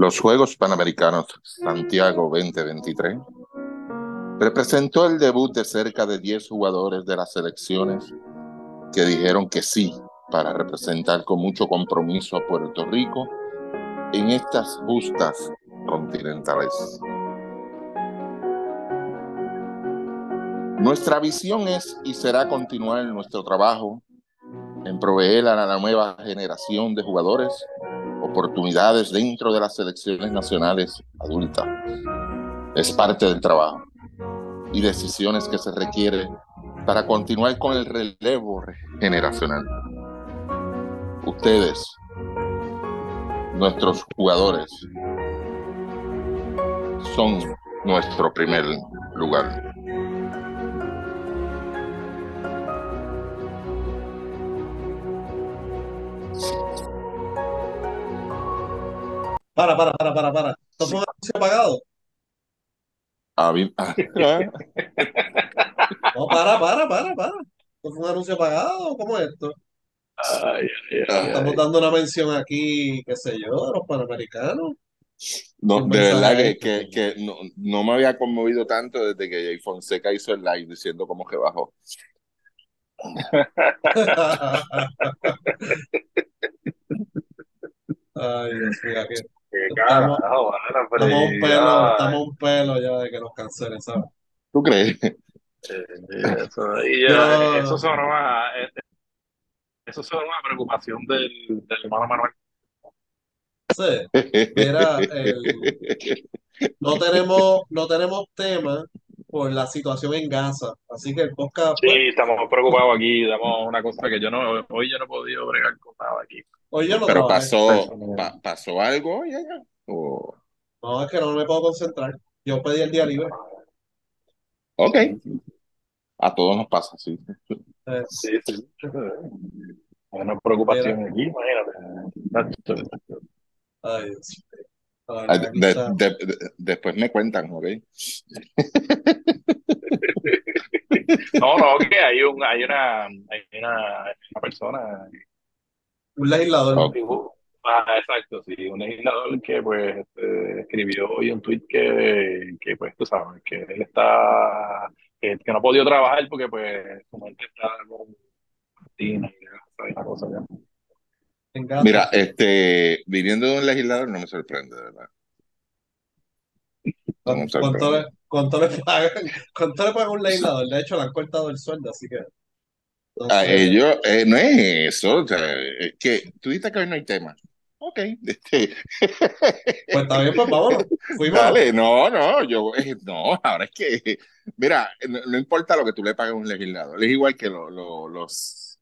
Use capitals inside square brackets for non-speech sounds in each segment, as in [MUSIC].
Los Juegos Panamericanos Santiago 2023 representó el debut de cerca de 10 jugadores de las selecciones que dijeron que sí para representar con mucho compromiso a Puerto Rico en estas justas continentales. Nuestra visión es y será continuar nuestro trabajo en proveer a la nueva generación de jugadores oportunidades dentro de las selecciones nacionales adultas. Es parte del trabajo y decisiones que se requieren para continuar con el relevo generacional. Ustedes, nuestros jugadores, son nuestro primer lugar. Para, para, para, para, para. ¿Esto fue un anuncio pagado? Ah, bien. [LAUGHS] No, para, para, para, para. ¿Esto fue un anuncio pagado? ¿Cómo es esto? Ay, ay, ay, Estamos ay. dando una mención aquí, qué sé yo, de los panamericanos. No, ¿Qué de verdad que, es que, que no, no me había conmovido tanto desde que Jay Fonseca hizo el live diciendo como que bajó. Ay, Dios mío, aquí Qué estamos, estamos un pelo, estamos un pelo ya de que nos cancelen, ¿sabes? ¿Tú crees? eh, eso, y, Yo- eh, eso sonó a, eh, eso sonó a preocupación del, del hermano Manuel. Sí, Mira, el- no tenemos, no tenemos tema por la situación en Gaza, así que el podcast, pues, Sí, estamos preocupados aquí, damos una cosa que yo no, hoy yo no he podido bregar con nada aquí. hoy yo no Pero pasó, pa- pasó algo ya. O- No, es que no me puedo concentrar. Yo pedí el día libre. Ok. A todos nos pasa, sí. Sí, sí. Hay una preocupación aquí, imagínate. ay, Dios. Ay, aquí de- de- de- después me cuentan, ¿ok? [LAUGHS] No, no, que hay un, hay una, hay una, una persona Un legislador. Ok. Ah, exacto, sí, un legislador que pues este, escribió hoy un tweet que, que pues tú sabes, que él está, que, que no ha podido trabajar porque pues está con y cosa ya. Mira, este, viniendo de un legislador no me sorprende, de verdad. No me ¿Cuánto, le, cuánto le pagan? ¿Cuánto le pagan un legislador? De hecho, le han cortado el sueldo, así que. A Entonces, ellos, eh, no es eso, o sea, es que tú dices que hoy no hay tema. Ok, este, [LAUGHS] pues está bien, pues vámonos. Fuimos. dale, no, no, yo, eh, no, ahora es que, mira, no, no importa lo que tú le pagues a un legislador, es igual que lo- lo- los,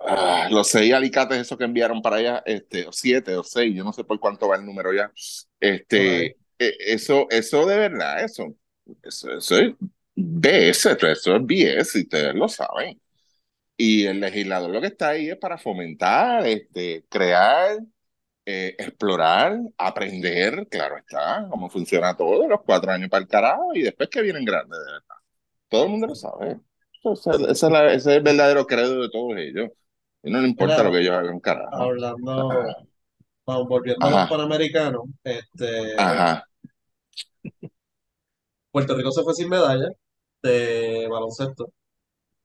ah, los seis alicates esos que enviaron para allá, este, o siete o seis, yo no sé por cuánto va el número ya, este, eh, eso, eso de verdad, eso, eso, eso es BS, eso es BS, y ustedes lo saben. Y el legislador lo que está ahí es para fomentar, este, crear, eh, explorar, aprender, claro está, cómo funciona todo, los cuatro años para el carajo, y después que vienen grandes, de verdad. Todo el mundo lo sabe. Eso es- la- ese es el verdadero credo de todos ellos. Y no le importa Mira, lo que ellos hagan, carajo. Hablando, Ajá. vamos, volviendo a los Ajá. panamericanos, este, Ajá. Puerto Rico se fue sin medalla de baloncesto.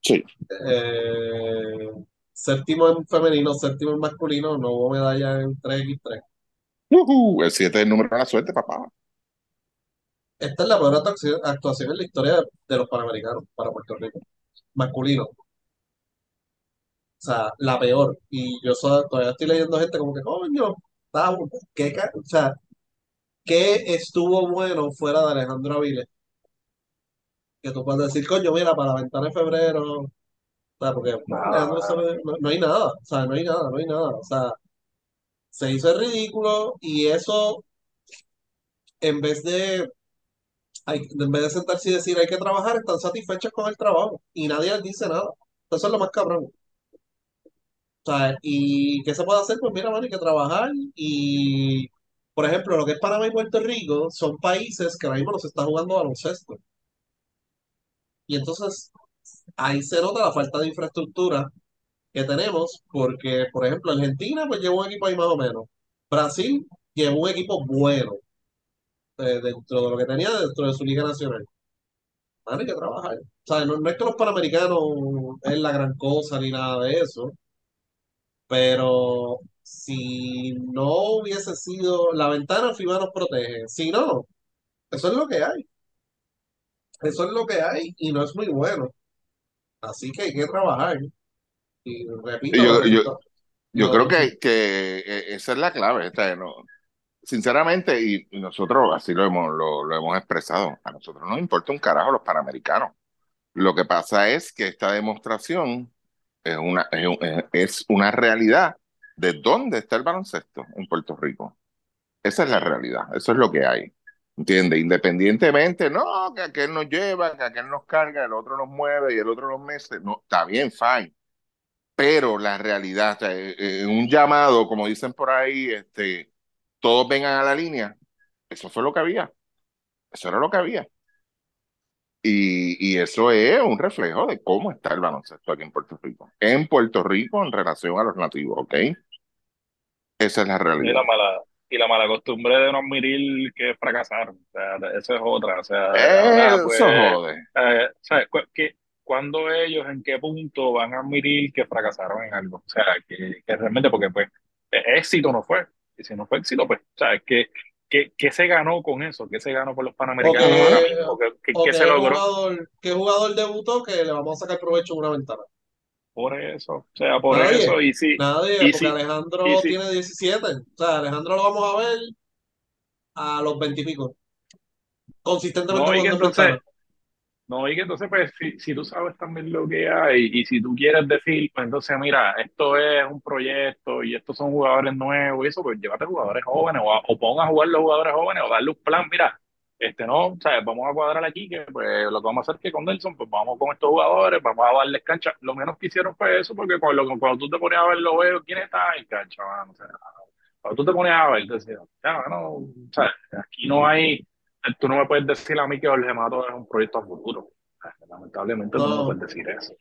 Sí. Eh, séptimo en femenino, séptimo en masculino, no hubo medalla en 3x3. Ujú, El 7 es el número de la suerte, papá. Esta es la peor actuación, en la historia de, los panamericanos para Puerto Rico. Masculino. O sea, la peor. Y yo so- todavía estoy leyendo gente como que, coño, ¿qué, o sea, ¿qué estuvo bueno fuera de Alejandro Aviles? Que tú puedes decir, coño, mira, para la ventana de febrero. O sea, porque sabe- no, no hay nada. O sea, no hay nada, no hay nada. O sea, se hizo el ridículo y eso, en vez de, hay, en vez de sentarse y decir hay que trabajar, están satisfechos con el trabajo y nadie les dice nada. Eso es lo más cabrón. O sea, ¿y qué se puede hacer? Pues mira, mano, hay que trabajar y por ejemplo, lo que es Panamá y Puerto Rico son países que ahora mismo no se está jugando baloncesto. Y entonces ahí se nota la falta de infraestructura que tenemos, porque, por ejemplo, Argentina pues lleva un equipo ahí más o menos. Brasil llevó un equipo bueno eh, dentro de lo que tenía dentro de su liga nacional. hay que trabajar. O sea, no, no es que los panamericanos es la gran cosa ni nada de eso, pero si no hubiese sido la ventana, FIBA nos protege. Si no, eso es lo que hay. Eso es lo que hay y no es muy bueno. Así que hay que trabajar. Y repito, Yo, creo que, que eh, esa es la clave. esta, ¿no? Sinceramente, y nosotros así lo hemos, lo, lo hemos expresado, a nosotros no nos importa un carajo los panamericanos. Lo que pasa es que esta demostración es una, es, un- es- es una realidad de dónde está el baloncesto en Puerto Rico. Esa es la realidad, eso es lo que hay. ¿Entiendes? Independientemente, no, que aquel nos lleva, que aquel nos carga, el otro nos mueve y el otro nos mece. No, está bien, fine. Pero la realidad, o sea, eh, eh, un llamado, como dicen por ahí, este, todos vengan a la línea. Eso fue lo que había. Eso era lo que había. Y, y eso es un reflejo de cómo está el baloncesto aquí en Puerto Rico. En Puerto Rico en relación a los nativos, ¿ok? Esa es la realidad. la mala, y la mala costumbre de no admitir que fracasaron. O sea, eso es otra. O sea, ahora pues, Eso jode. eh, ¿sabes? Cu- que- ¿Cuándo ellos, en qué punto van a admitir que fracasaron en algo? O sea, que, que realmente, porque pues eh, éxito no fue. Y si no fue éxito, pues, ¿sabes? ¿Qué, qué, qué se ganó con eso? ¿Qué se ganó por los Panamericanos ahora mismo? ¿Qué, qué- qué que se logró? jugador, qué jugador debutó que le vamos a sacar provecho en una ventana. Por eso. O sea, por Nadie. eso. Y sí, Nadie, y porque sí, Alejandro y sí. tiene 17. O sea, Alejandro lo vamos a ver a los 20 y pico. Consistentemente No, y que entonces. No, y que entonces, pues, si, si tú sabes también lo que hay y si tú quieres decir, pues entonces, mira, esto es un proyecto y estos son jugadores nuevos y eso, pues llévate jugadores jóvenes o, o pon a jugar los jugadores jóvenes o darle un plan, mira, este no, sea, vamos a cuadrar aquí que pues lo que vamos a hacer es que con Nelson, pues vamos con estos jugadores, vamos a darles cancha. Lo menos que hicieron fue eso, porque cuando, cuando tú te ponías a ver los juegos, ¿quién está en cancha, mano? O sea, cuando tú te ponías a ver, te decías, ya, no, sea, aquí no hay, tú no me puedes decir a mí que Jorge Mato es un proyecto a futuro. Lamentablemente tú no me No. puedes decir eso.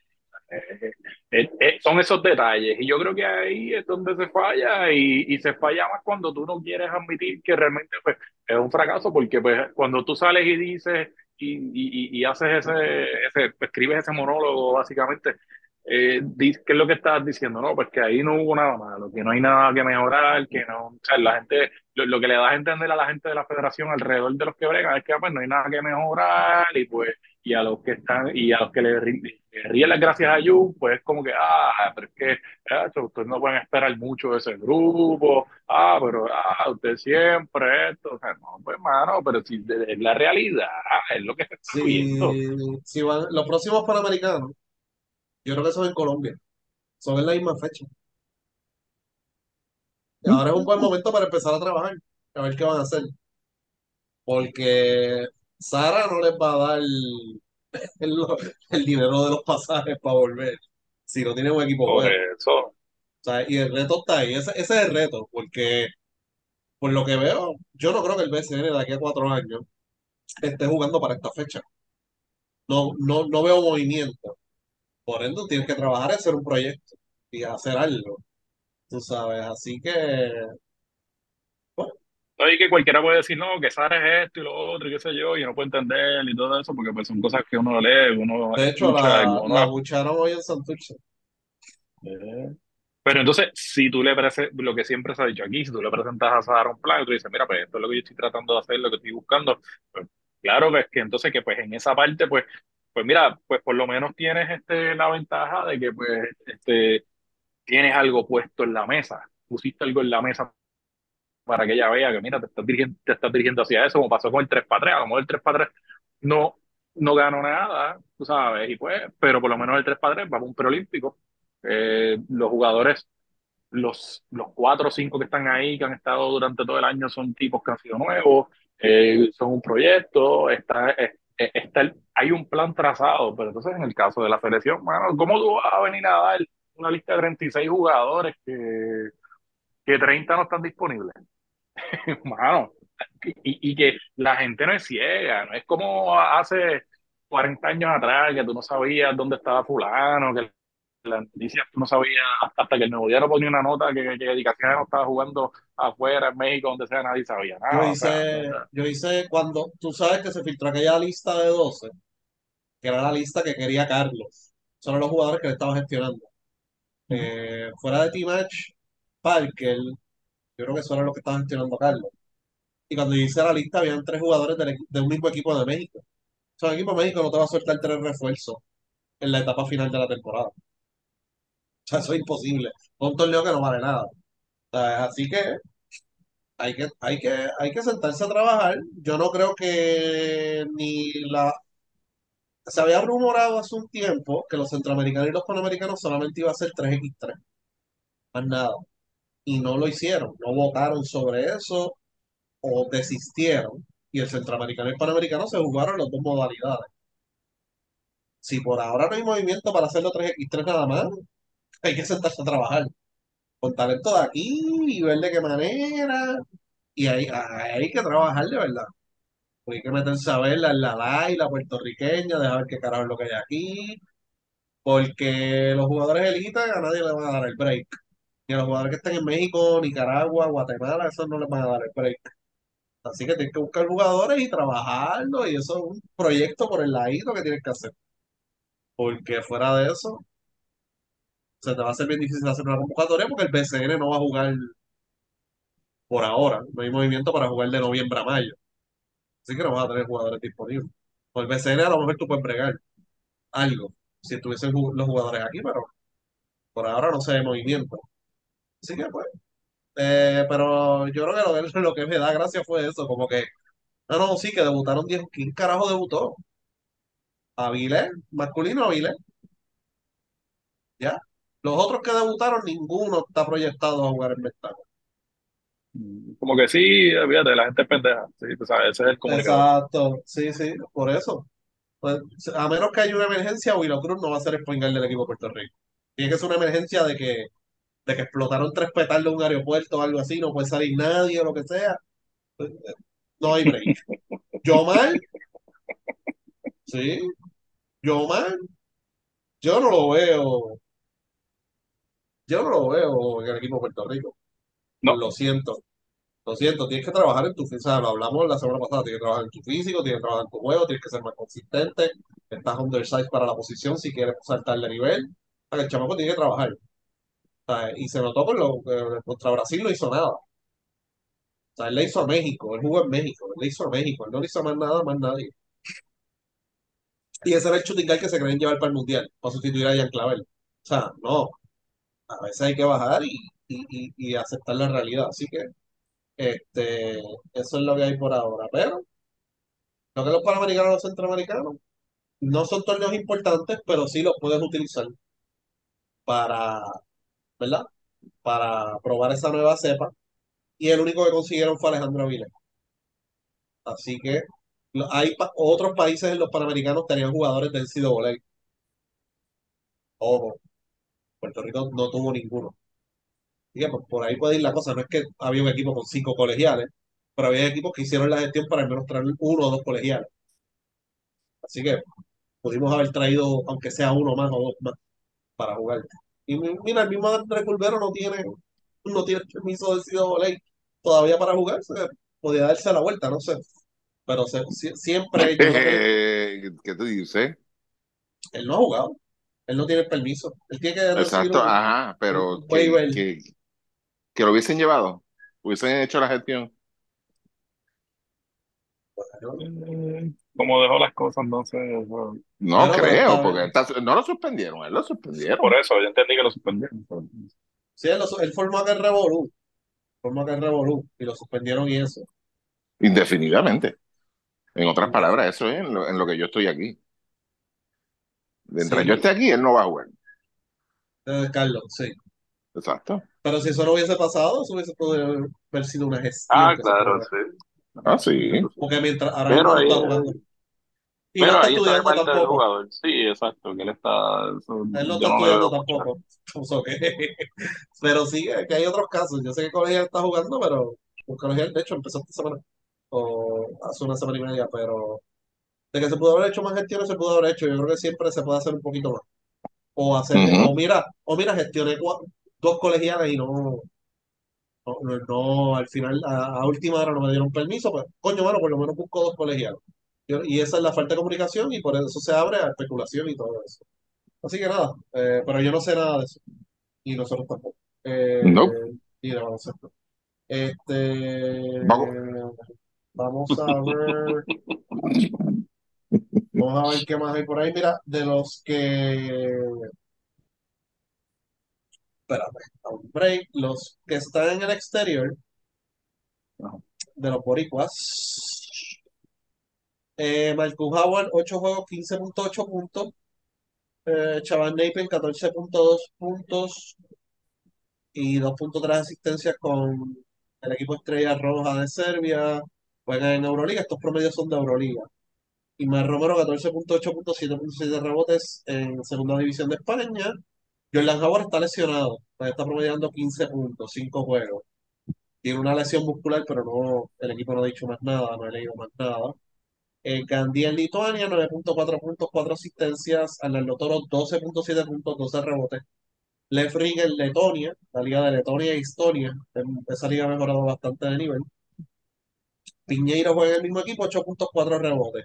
Eh, eh, eh, son esos detalles y yo creo que ahí es donde se falla y, y se falla más cuando tú no quieres admitir que realmente pues, es un fracaso porque pues, cuando tú sales y dices y, y, y haces ese, ese, escribes ese monólogo básicamente, eh, ¿qué es lo que estás diciendo? No, pues que ahí no hubo nada malo, que no hay nada que mejorar, que no, o sea, la gente, lo, lo que le das a entender a la gente de la federación alrededor de los que bregan es que pues no hay nada que mejorar y pues y a los que están y a los que le, le ríen las gracias a Jun, pues como que, ah, pero es que ah, ustedes no pueden esperar mucho de ese grupo, ah, pero ah, usted siempre esto, o sea, no, pues mano, pero si es la realidad, es lo que se está viendo. Si, si van, los próximos Panamericanos, yo creo que son en Colombia. Son en la misma fecha. Y ahora es un buen momento para empezar a trabajar, a ver qué van a hacer. Porque Sara no les va a dar el, el dinero de los pasajes para volver si no tienen un equipo Por bueno. eso, O sea, y el reto está ahí. Ese, ese es el reto, porque por lo que veo, yo no creo que el BCN de aquí a cuatro años esté jugando para esta fecha. No, no, no veo movimiento. Por ende, tienes que trabajar en hacer un proyecto y hacer algo, tú sabes. Así que, no, y que cualquiera puede decir, no, que Sara es esto y lo otro, y qué sé yo, y no puede entender y todo eso, porque pues son cosas que uno lee, uno de hecho, escucha, la, uno la bucharon hoy en Santurce. Eh, Pero entonces, si tú le presentas, lo que siempre se ha dicho aquí, si tú le presentas a Sara un plan y tú dices, mira, pues esto es lo que yo estoy tratando de hacer, lo que estoy buscando, pues claro que es que entonces que pues en esa parte, pues, pues mira, pues por lo menos tienes este, la ventaja de que pues este, tienes algo puesto en la mesa, pusiste algo en la mesa para que ella vea que mira, te estás dirigiendo, te estás dirigiendo hacia eso, como pasó con el 3 para 3, a lo mejor el 3 para 3 no, no ganó nada, tú sabes, y pues, pero por lo menos el 3 para 3 va para un preolímpico. Eh, los jugadores, los, los cuatro o cinco que están ahí, que han estado durante todo el año, son tipos que han sido nuevos, eh, son un proyecto, está, está el- hay un plan trazado, pero entonces en el caso de la selección, mano, ¿cómo tú vas a venir a dar una lista de 36 jugadores que, que 30 no están disponibles? [LAUGHS] Mano, y, y que la gente no es ciega, no es como hace 40 años atrás que tú no sabías dónde estaba fulano, que las noticias tú no sabías hasta que el Nuevo Día no ponía una nota que, que Dedicaciones no estaba jugando afuera, en México, donde sea, nadie sabía Yo nada. O sea, hice, yo hice cuando, tú sabes que se filtró aquella lista de 12, que era la lista que quería Carlos. Son los jugadores que le estaba gestionando. Eh, fuera de T-Match, Parker, yo creo que eso era lo que estaba gestionando Carlos. Y cuando yo hice la lista, habían tres jugadores del de un mismo equipo de México. O sea, el equipo de México no te va a soltar tres refuerzos en la etapa final de la temporada. O sea, eso es imposible. Es un torneo que no vale nada. O sea, así que hay que, hay que, hay que sentarse a trabajar. Yo no creo que ni la... Se había rumorado hace un tiempo que los centroamericanos y los panamericanos solamente iba a ser tres x tres más nada. Y no lo hicieron, no votaron sobre eso o desistieron. Y el centroamericano y el panamericano se jugaron las dos modalidades. Si por ahora no hay movimiento para hacerlo tres x tres nada más, hay que sentarse a trabajar con talento de aquí y ver de qué manera. Y hay, hay que trabajar de verdad. Pues hay que meterse a ver la, la LAI, la puertorriqueña, dejar qué carajo es lo que hay aquí. Porque los jugadores élites a nadie le van a dar el break. Ni a los jugadores que están en México, Nicaragua, Guatemala, esos no les van a dar el break. Así que tienes que buscar jugadores y trabajarlo. Y eso es un proyecto por el ladito que tienes que hacer. Porque fuera de eso, se te va a hacer bien difícil hacer una convocatoria porque el BCN no va a jugar por ahora. No hay movimiento para jugar de noviembre a mayo. Así que no vas a tener jugadores disponibles. Por el BCN a lo mejor tú puedes bregar algo si estuviesen los jugadores aquí, pero por ahora no se ve movimiento. Así que pues, eh, pero yo creo que lo, de- lo que me da gracia fue eso, como que, no, no, sí, que debutaron 10, ¿quién carajo debutó? Avilés, masculino Avilés, ya. Los otros que debutaron, ninguno está proyectado a jugar en Ventaja. como que sí, fíjate, la gente es pendeja. Sí, tú sabes, ese es el comunicador. Exacto, sí, sí, por eso. Pues, a menos que haya una emergencia, Willow Cruz no va a ser el point guard del equipo de Puerto Rico. Tiene que ser una emergencia de que, de que explotaron tres petardos en un aeropuerto o algo así, no puede salir nadie o lo que sea. No hay break. Yomar, sí, Yomar, yo no lo veo, yo no lo veo en el equipo de Puerto Rico. No, Lo siento, lo siento, tienes que trabajar en tu físico, sea, lo hablamos la semana pasada, tienes que trabajar en tu físico, tienes que trabajar en tu juego, tienes que ser más consistente, estás undersized para la posición si quieres saltar de nivel. O sea, El chamaco tiene que trabajar. Y se notó con lo, eh, contra Brasil no hizo nada. O sea, él le hizo a México, él jugó en México, él le hizo a México, él no le hizo más nada, más nadie. Y ese era el shooting guard que se creen llevar para el Mundial, para sustituir a Ian Clavel. O sea, no, a veces hay que bajar y, y, y, y aceptar la realidad. Así que este, eso es lo que hay por ahora. Pero lo que los panamericanos los centroamericanos no son torneos importantes, pero sí los puedes utilizar para, ¿verdad? Para probar esa nueva cepa. Y el único que consiguieron fue Alejandro Avilés. Así que hay otros países en los Panamericanos tenían jugadores del NCAA. Ojo, Puerto Rico no tuvo ninguno. Así que, pues, por ahí puede ir la cosa. No es que había un equipo con cinco colegiales, pero había equipos que hicieron la gestión para al menos traer uno o dos colegiales. Así que pudimos haber traído, aunque sea uno más o dos más, para jugar. Y mi- mira, el mismo Andrés Culvero no tiene, no tiene permiso del NCAA todavía para jugar. se podía darse la vuelta, no sé. Pero se- sie- siempre, yo creo que Eh, ¿Qué te dice? él no ha jugado. Él no tiene el permiso. Él tiene que recibir Exacto, un, ajá, pero que, que, que lo hubiesen llevado, hubiesen hecho la gestión. eh, como dejó las cosas, entonces, eso- No pero creo, está porque está- no lo suspendieron, él lo suspendieron. por eso, yo entendí que lo suspendieron. Sí, él, lo- él formó aquel revolú. Formó aquel revolú. Y lo suspendieron y eso. Indefinidamente. En otras palabras, eso es en lo, en lo que yo estoy aquí. Mientras Sí. yo esté aquí, él no va a jugar. Eh, Carlos, sí. Exacto. Pero si eso no hubiese pasado, eso hubiese podido haber sido una gestión Ah, claro, sí. Ah, sí. Porque mientras ahora Pero no ahí, está jugando. Y no pero está está estudiando del tampoco. jugador. Sí, exacto, que él está. eso, Él no está estudiando tampoco. [LAUGHS] Pero sí, que hay otros casos. Yo sé que Colegio está jugando, pero colegial, de hecho, empezó esta semana, o hace una semana y media, pero de que se pudo haber hecho más gestiones, se pudo haber hecho. Yo creo que siempre se puede hacer un poquito más. O hacer, o mira, o mira, gestioné dos colegiales y no, no, no, no, al final, a, a última hora no me dieron permiso, pues, coño, bueno, por lo menos busco dos colegiales. Y esa es la falta de comunicación y por eso se abre a especulación y todo eso. Así que nada, eh, pero yo no sé nada de eso. Y nosotros tampoco. Eh, No. y de baloncesto. Este, Vamos. vamos a ver, vamos a ver qué más hay por ahí. Mira, de los que, espérame, a un break, los que están en el exterior, de los boricuas, eh, Marcus Howard, 8 juegos, 15.8 puntos. Eh, Chaval Napier, 14.2 puntos y 2.3 asistencias con el equipo Estrella Roja de Serbia. Juegan en Euroliga, estos promedios son de Euroliga. Y Mar Romero, 14.8 puntos, 7.7 rebotes en segunda división de España. Jordan Howard está lesionado, pues está promediando 15 puntos, 5 juegos. Tiene una lesión muscular, pero no, el equipo no ha dicho más nada, no he leído más nada. Eh, Gandhi en Lituania, 9.4 puntos, 4 asistencias. Arnaldo Toro, 12.7 puntos, 12 rebotes. Lev en Letonia, la liga de Letonia e Estonia. em, Esa liga ha mejorado bastante de nivel. Piñeiro juega en el mismo equipo, 8.4 rebotes.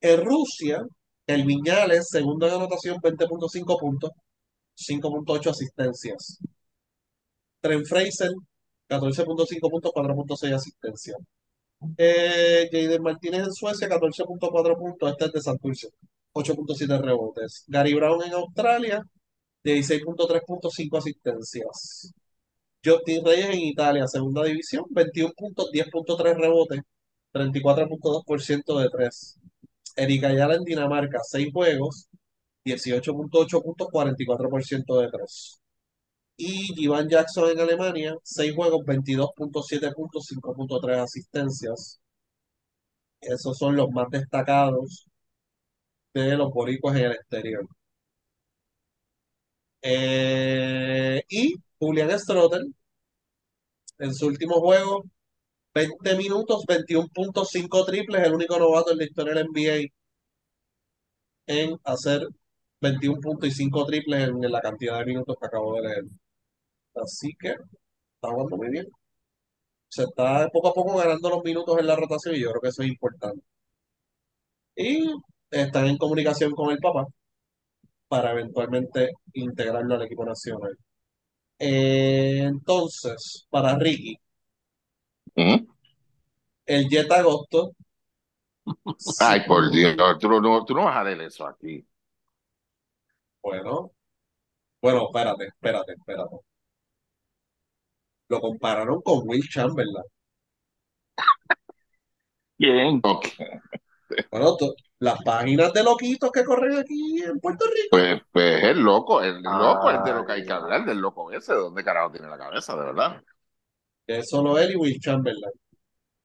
En Rusia, el Viñales, segundo en anotación, 20.5 puntos, 5.8 asistencias. Tren Fraser, 14.5 puntos, 4.6 asistencias. Eh, Jaden Martínez en Suecia, 14.4 puntos, este es de Santurce, 8.7 rebotes. Gary Brown en Australia, 16.3 puntos, 5 asistencias. Justin Reyes en Italia, segunda división, 21 puntos, 10.3 rebotes, 34.2% de 3. Erika Ayala en Dinamarca, 6 juegos, 18.8 puntos, 44% de 3. Y Jivan Jackson en Alemania, 6 juegos, 22.7 puntos, 5.3 asistencias. Esos son los más destacados de los boricuas en el exterior. Eh, y Julian Strotter, en su último juego, 20 minutos, 21.5 triples, el único novato en la historia del NBA en hacer 21 puntos y 5 triples en, en la cantidad de minutos que acabo de leer. Así que está jugando muy bien. Se está poco a poco ganando los minutos en la rotación y yo creo que eso es importante. Y están en comunicación con el papá para eventualmente integrarlo al equipo nacional. Eh, entonces, para Ricky, Ujú. el Jet Agosto, Ay, sí, por Dios, tú no, tú no vas a leer eso aquí. bueno, bueno, espérate, espérate, espérate. Lo compararon con Will Chamberlain. ¿Quién? Ok, Bueno, tú- las páginas de loquitos que corren aquí en Puerto Rico. Pues, pues el loco, el loco es de lo que hay Ay, que hablar, del loco ese, ¿de dónde carajo tiene la cabeza, de verdad? es solo él y Will Chamberlain.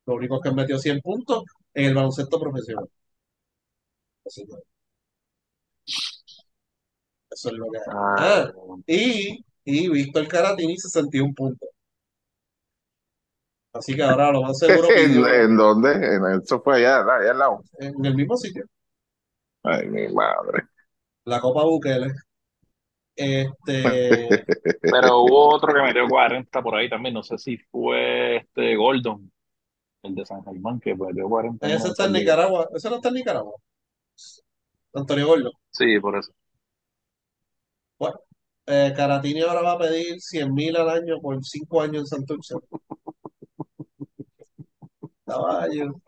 Lo único que metió 100 puntos en el baloncesto profesional. Así que, eso es lo que hay. Ah, ay, y, y Víctor Caratini 61 puntos. Así que ahora lo más [LAUGHS] seguro ¿En, pidió en dónde? En, eso fue allá, allá al lado. en el mismo sitio, Ay, mi madre. la Copa Bukele. Este, [LAUGHS] Pero hubo otro que metió 40 por ahí también. No sé si fue este Gordon, el de San Germán, que metió 40 en ese está en. Nicaragua. Ese no está en Nicaragua. Antonio Gordo. Sí, por eso. Bueno, eh, Caratini ahora va a pedir 100 mil al año por 5 años en Santurce. [LAUGHS] Caballo.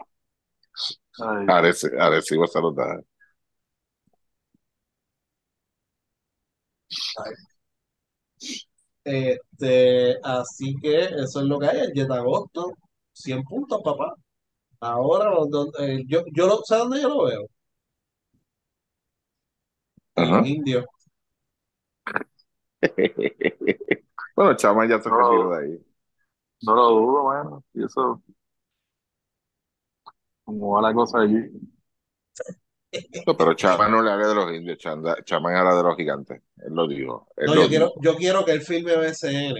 Arecibo, Arecibo saludar. Ay. Este, así que eso es lo que hay. El Jet Agosto, 100 puntos, papá. Ahora, donde- eh, yo, yo lo, ¿sabes dónde yo lo veo? En los Ajá. indios. [LAUGHS] Bueno, Chama ya se no retiró de ahí. no lo dudo, mano. Y eso, como va la cosa allí. No, pero Chama no le habla de los indios, Chama, habla de los gigantes. Él lo dijo, él No, lo yo quiero, yo quiero que él firme BCN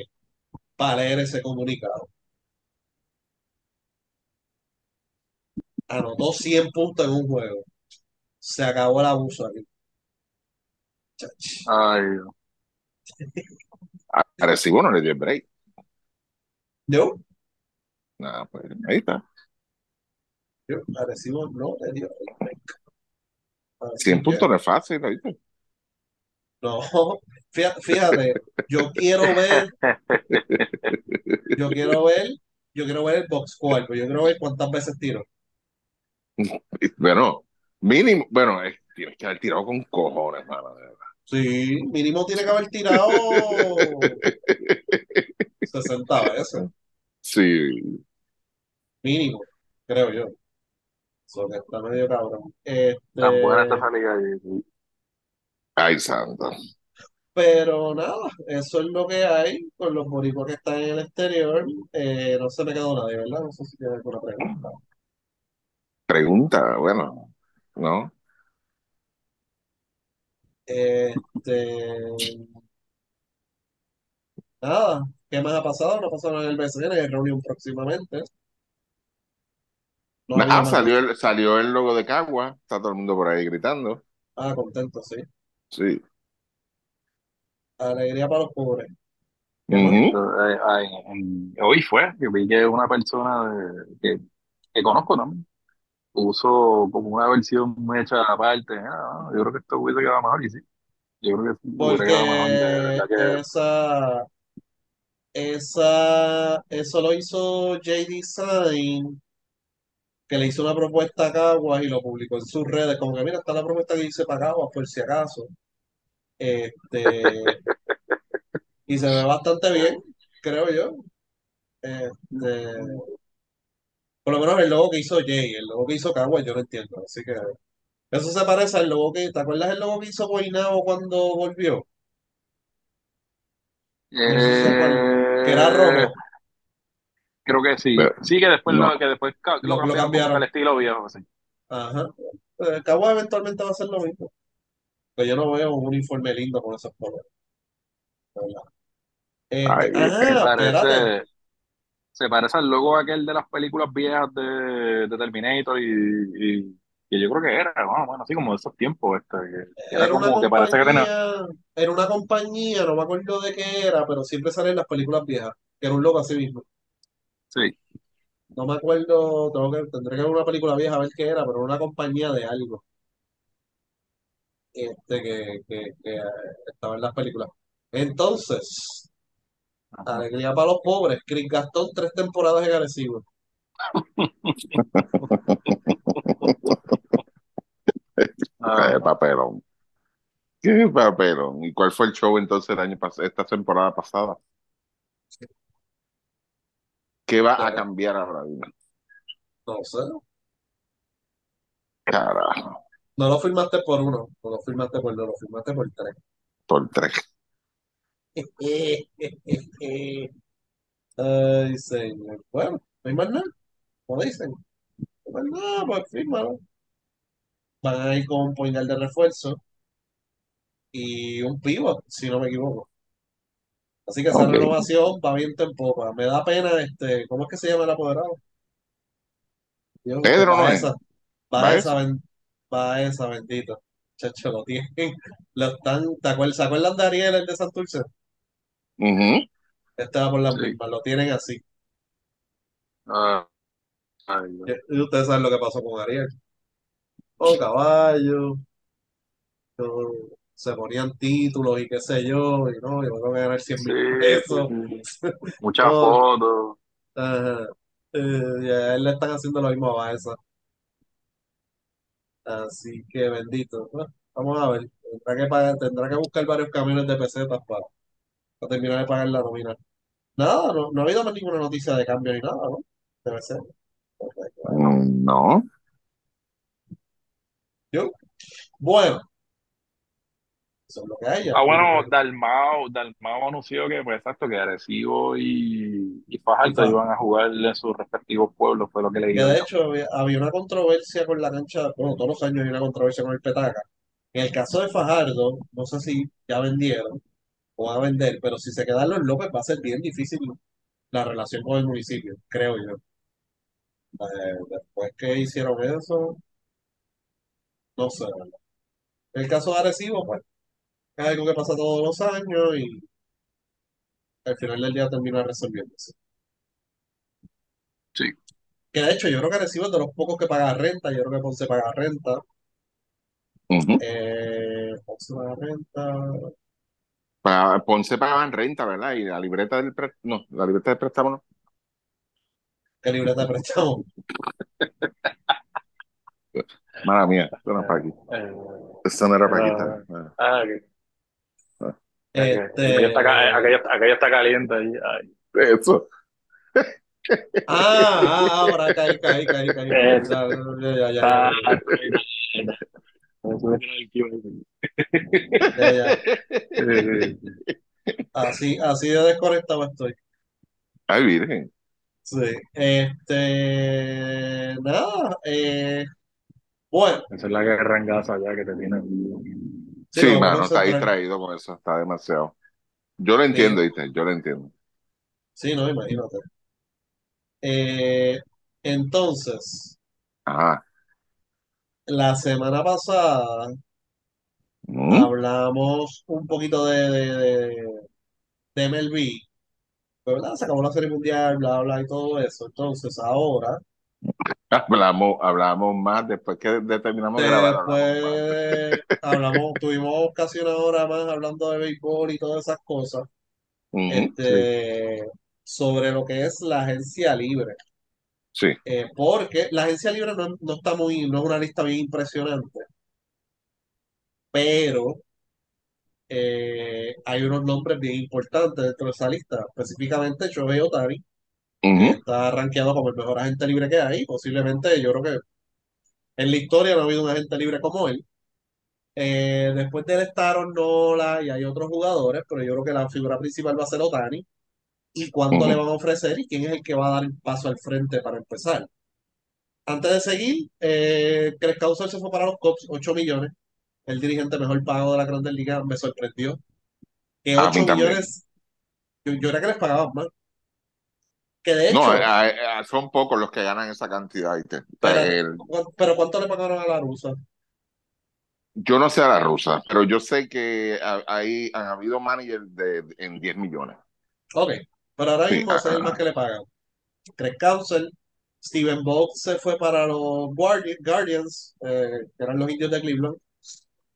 para leer ese comunicado. anotó 100 puntos en un juego. Se acabó el abuso aquí. Chach. Ay, Arecibo no le dio el break. Yo, Nada, pues ahí está. Yo, Arecibo no le dio break. Así 100 que, puntos no es fácil, ¿viste? no, fíjate, fíjate, yo quiero ver, yo quiero ver, yo quiero ver el box score, yo quiero ver cuántas veces tiro. Bueno, mínimo, bueno, es- tienes que haber tirado con cojones, mano. de verdad. Sí, mínimo tiene que haber tirado [LAUGHS] 60 veces, Sí. mínimo, creo yo. Que está medio cabrón. Tan buena Este, esta salida ahí. Ay, santo. pero nada, eso es lo que hay con los boricuas que están en el exterior. Eh, no se me quedó nadie, ¿verdad? No sé si tiene alguna pregunta. Pregunta, bueno, ¿no? Este, nada, ¿qué más ha pasado? No ha pasado en el BCN, hay reunión próximamente. No Ah, salió el, salió el logo de Cagua, está todo el mundo por ahí gritando. Ah, contento, sí. Sí. Alegría para los pobres. Eh, hoy fue que vi que una persona de- que, que conozco también puso como una versión hecha aparte. Ah, yo creo que esto hubiese quedado mejor y sí. Yo creo que hubiera quedado mejor. De Porque verdad que esa, esa, eso lo hizo J Design, que le hizo una propuesta a Caguas y lo publicó en sus redes, como que mira, está la propuesta que hice para Caguas, por si acaso. Este, [LAUGHS] y se ve bastante bien, creo yo. Este, por lo menos el logo que hizo Jay, el logo que hizo Caguas, yo no entiendo. Así que eso se parece al logo que, ¿te acuerdas el logo que hizo Guaynabo cuando volvió? No sé si que era Eh, rojo. Creo que sí. Pero, Sí, que después no. lo, que después lo Lo, cambiaron al estilo viejo, sí. Ajá. Eh, Caguas eventualmente va a ser lo mismo. Pero yo no veo un uniforme lindo con esos colores. Este, Ay. Se ah, parece, se parece al logo aquel de las películas viejas de, de Terminator y, y que yo creo que era, bueno, bueno, así como de esos tiempos, este, que, que era como que parece que tenía, era una compañía, no me acuerdo de qué era, pero siempre sale en las películas viejas, que era un logo así mismo. Sí, No me acuerdo, tengo que, tendré que ver una película vieja a ver qué era, pero era una compañía de algo, este, que, que, que, eh, estaba en las películas. Entonces, ajá. alegría para los pobres, Chris Gastón, tres temporadas en Arecibo. [LAUGHS] Ah, Qué papelón. Qué papelón. ¿Y cuál fue el show entonces el año pasado, esta temporada pasada? ¿Qué va a cambiar ahora? Dime. no sé, Carajo, no lo firmaste por uno, no lo firmaste por dos, lo firmaste por tres. por tres. [LAUGHS] Ay, señor. Bueno, no hay más nada, como dicen. No hay más nada, pues fírmalo. Van a ir con un point guard de refuerzo y un pivot, si no me equivoco. Así que esa Ok. renovación va viento en popa. Me da pena, este, ¿cómo es que se llama el apoderado? Dios, Pedro no va es. esa, ¿Va va esa, eso? ben- va esa, bendito. Chacho, lo tienen, [LAUGHS] lo están, ¿te acuerdas, ¿se acuerdan de Ariel, el de Santurce? Ujú. Este va por las sí. mismas, lo tienen así. Ah, ay, Dios. Y y ustedes saben lo que pasó con Ariel. Oh, caballo. Se ponían títulos y qué sé yo, y no, yo tengo que ganar 100 Sí, mil pesos. [LAUGHS] Muchas fotos. ajá. Eh, y a él le están haciendo lo mismo a Baeza. Así que bendito. Bueno, vamos a ver. Tendrá que pagar, tendrá que buscar varios camiones de pesetas para, para terminar de pagar la nómina. Nada, no, no ha habido más ninguna noticia de cambio ni nada, ¿no? Debe ser. No. Yo, bueno, lo que hay. Ah, bueno, Dalmao, Dalmao anunció que, pues exacto, que Arecibo y, y Fajardo iban a jugar en sus respectivos pueblos, fue lo que leí Que hoy. de hecho había, había una controversia con la cancha, bueno, todos los años hay una controversia con el Petaca. En el caso de Fajardo, no sé si ya vendieron o van a vender, pero si se quedan los López va a ser bien difícil la relación con el municipio, creo yo. Eh, después que hicieron eso, no sé. ¿verdad? El caso de Arecibo, pues, es algo que pasa todos los años y al final del día termina resolviéndose. Sí. Que de hecho, yo creo que Arecibo es de los pocos que paga renta, yo creo que Ponce paga renta. Ujú. Eh, Ponce paga renta. Ponce pagaban renta, ¿verdad? Y la libreta del préstamo, no, la libreta del préstamo no. ¿Qué libreta de préstamo? [LAUGHS] Mala mía, esto no es para aquí. Eh, Esto no era para aquí. Ah. ah, ok. Este, Aquello está, aquello, aquello está caliente ahí. Ay. Eso. Ah, ah, ahora caí, caí, caí, caí. Ya, Eso. ya, ya, ya, Ah, [LAUGHS] Así, así de desconectado estoy. Ay, virgen. Sí. Este, nada, eh, bueno, Esa es la guerra en Gaza ya que te tiene. Sí, Sí, mano, está distraído con eso, está demasiado. Yo lo entiendo, ¿viste? Yo lo entiendo. Sí, no, imagínate. Eh, entonces, Ajá. la semana pasada Mm. hablamos un poquito de, de, de, de MLB, ¿verdad? Se acabó la Serie Mundial, bla, bla, y todo eso. Entonces, ahora, [LAUGHS] Hablamos, hablamos más después que determinamos de grabar. hablamos más. después hablamos, tuvimos casi una hora más hablando de béisbol y todas esas cosas, este, sobre lo que es la agencia libre. Sí. Eh, porque la agencia libre no, no está muy, no es una lista bien impresionante, pero eh, hay unos nombres bien importantes dentro de esa lista, específicamente Shohei Ohtani, que Ujú, está rankeado como el mejor agente libre que hay, posiblemente yo creo que en la historia no ha habido un agente libre como él. Eh, después de él está Aaron Nola y hay otros jugadores, pero yo creo que la figura principal va a ser Ohtani. ¿Y cuánto le van a ofrecer y quién es el que va a dar el paso al frente para empezar? Antes de seguir, eh, Craig se fue para los Cubs, 8 millones. El dirigente mejor pago de la Grandes Ligas me sorprendió. Que A 8 mí también. millones, yo, yo era que les pagaban más. Que de No, hecho, eh, eh, son pocos los que ganan esa cantidad. O sea, pero, el- ¿cu- pero ¿cuánto le pagaron a la rusa? Yo no sé a la rusa, pero yo sé que ha- ahí han habido managers de, de- en 10 millones. Ok, pero ahora mismo es el más que le pagan. Craig Counsell, Steven Vogt se fue para los Guardi- Guardians, eh, que eran los indios de Cleveland.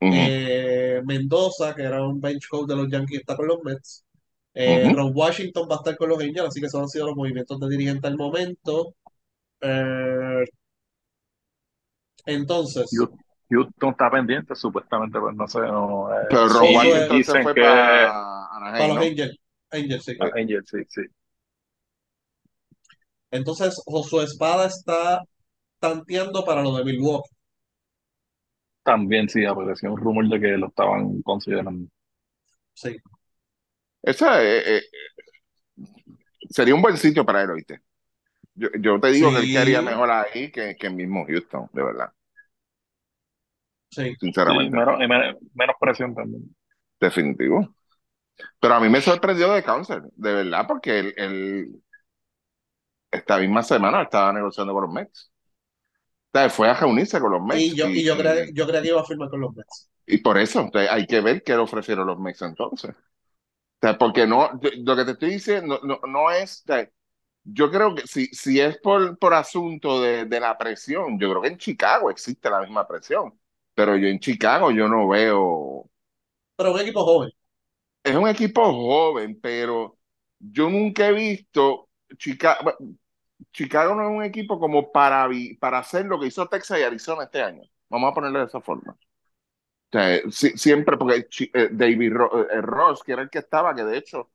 Eh, Mendoza, que era un bench coach de los Yankees, está con los Mets. Eh, Washington va a estar con los Angels, así que esos han sido los movimientos de dirigente al momento. Eh, entonces, Houston está pendiente, supuestamente, pues no sé. No, eh, Pero Ron Washington se dicen fue que- para para Anaheim, los ¿no? Angels, Angels, sí. Angels, sí, sí. Entonces, Josué Espada está tanteando para lo de Milwaukee. También sí, apareció un rumor de que lo estaban considerando. Sí. Esa eh, eh, sería un buen sitio para él, ¿oíste? Yo, yo te digo que él Sí. quedaría mejor ahí que, que en mismo Houston, de verdad, Sí. Sí, sinceramente, menos, y menos, menos presión también. definitivo. Pero a mí me sorprendió de cáncer, de verdad, porque él, él esta misma semana estaba negociando con los Mets. O sea, fue a reunirse con los Mets. Y yo, y yo, creía, yo creía que iba a firmar con los Mets. Y por eso, entonces, hay que ver qué le ofrecieron los Mets entonces. O sea, porque no, yo- lo que te estoy diciendo no, no, no es, o sea, yo creo que si, si es por, por asunto de, de la presión, yo creo que en Chicago existe la misma presión, pero yo en Chicago yo no veo, Pero un equipo joven. es un equipo joven, pero yo nunca he visto Chicago, Chicago no es un equipo como para, para hacer lo que hizo Texas y Arizona este año. Vamos a ponerlo de esa forma. O sea, si- siempre, porque eh, David Ro- eh, Ross, que era el que estaba, que de hecho,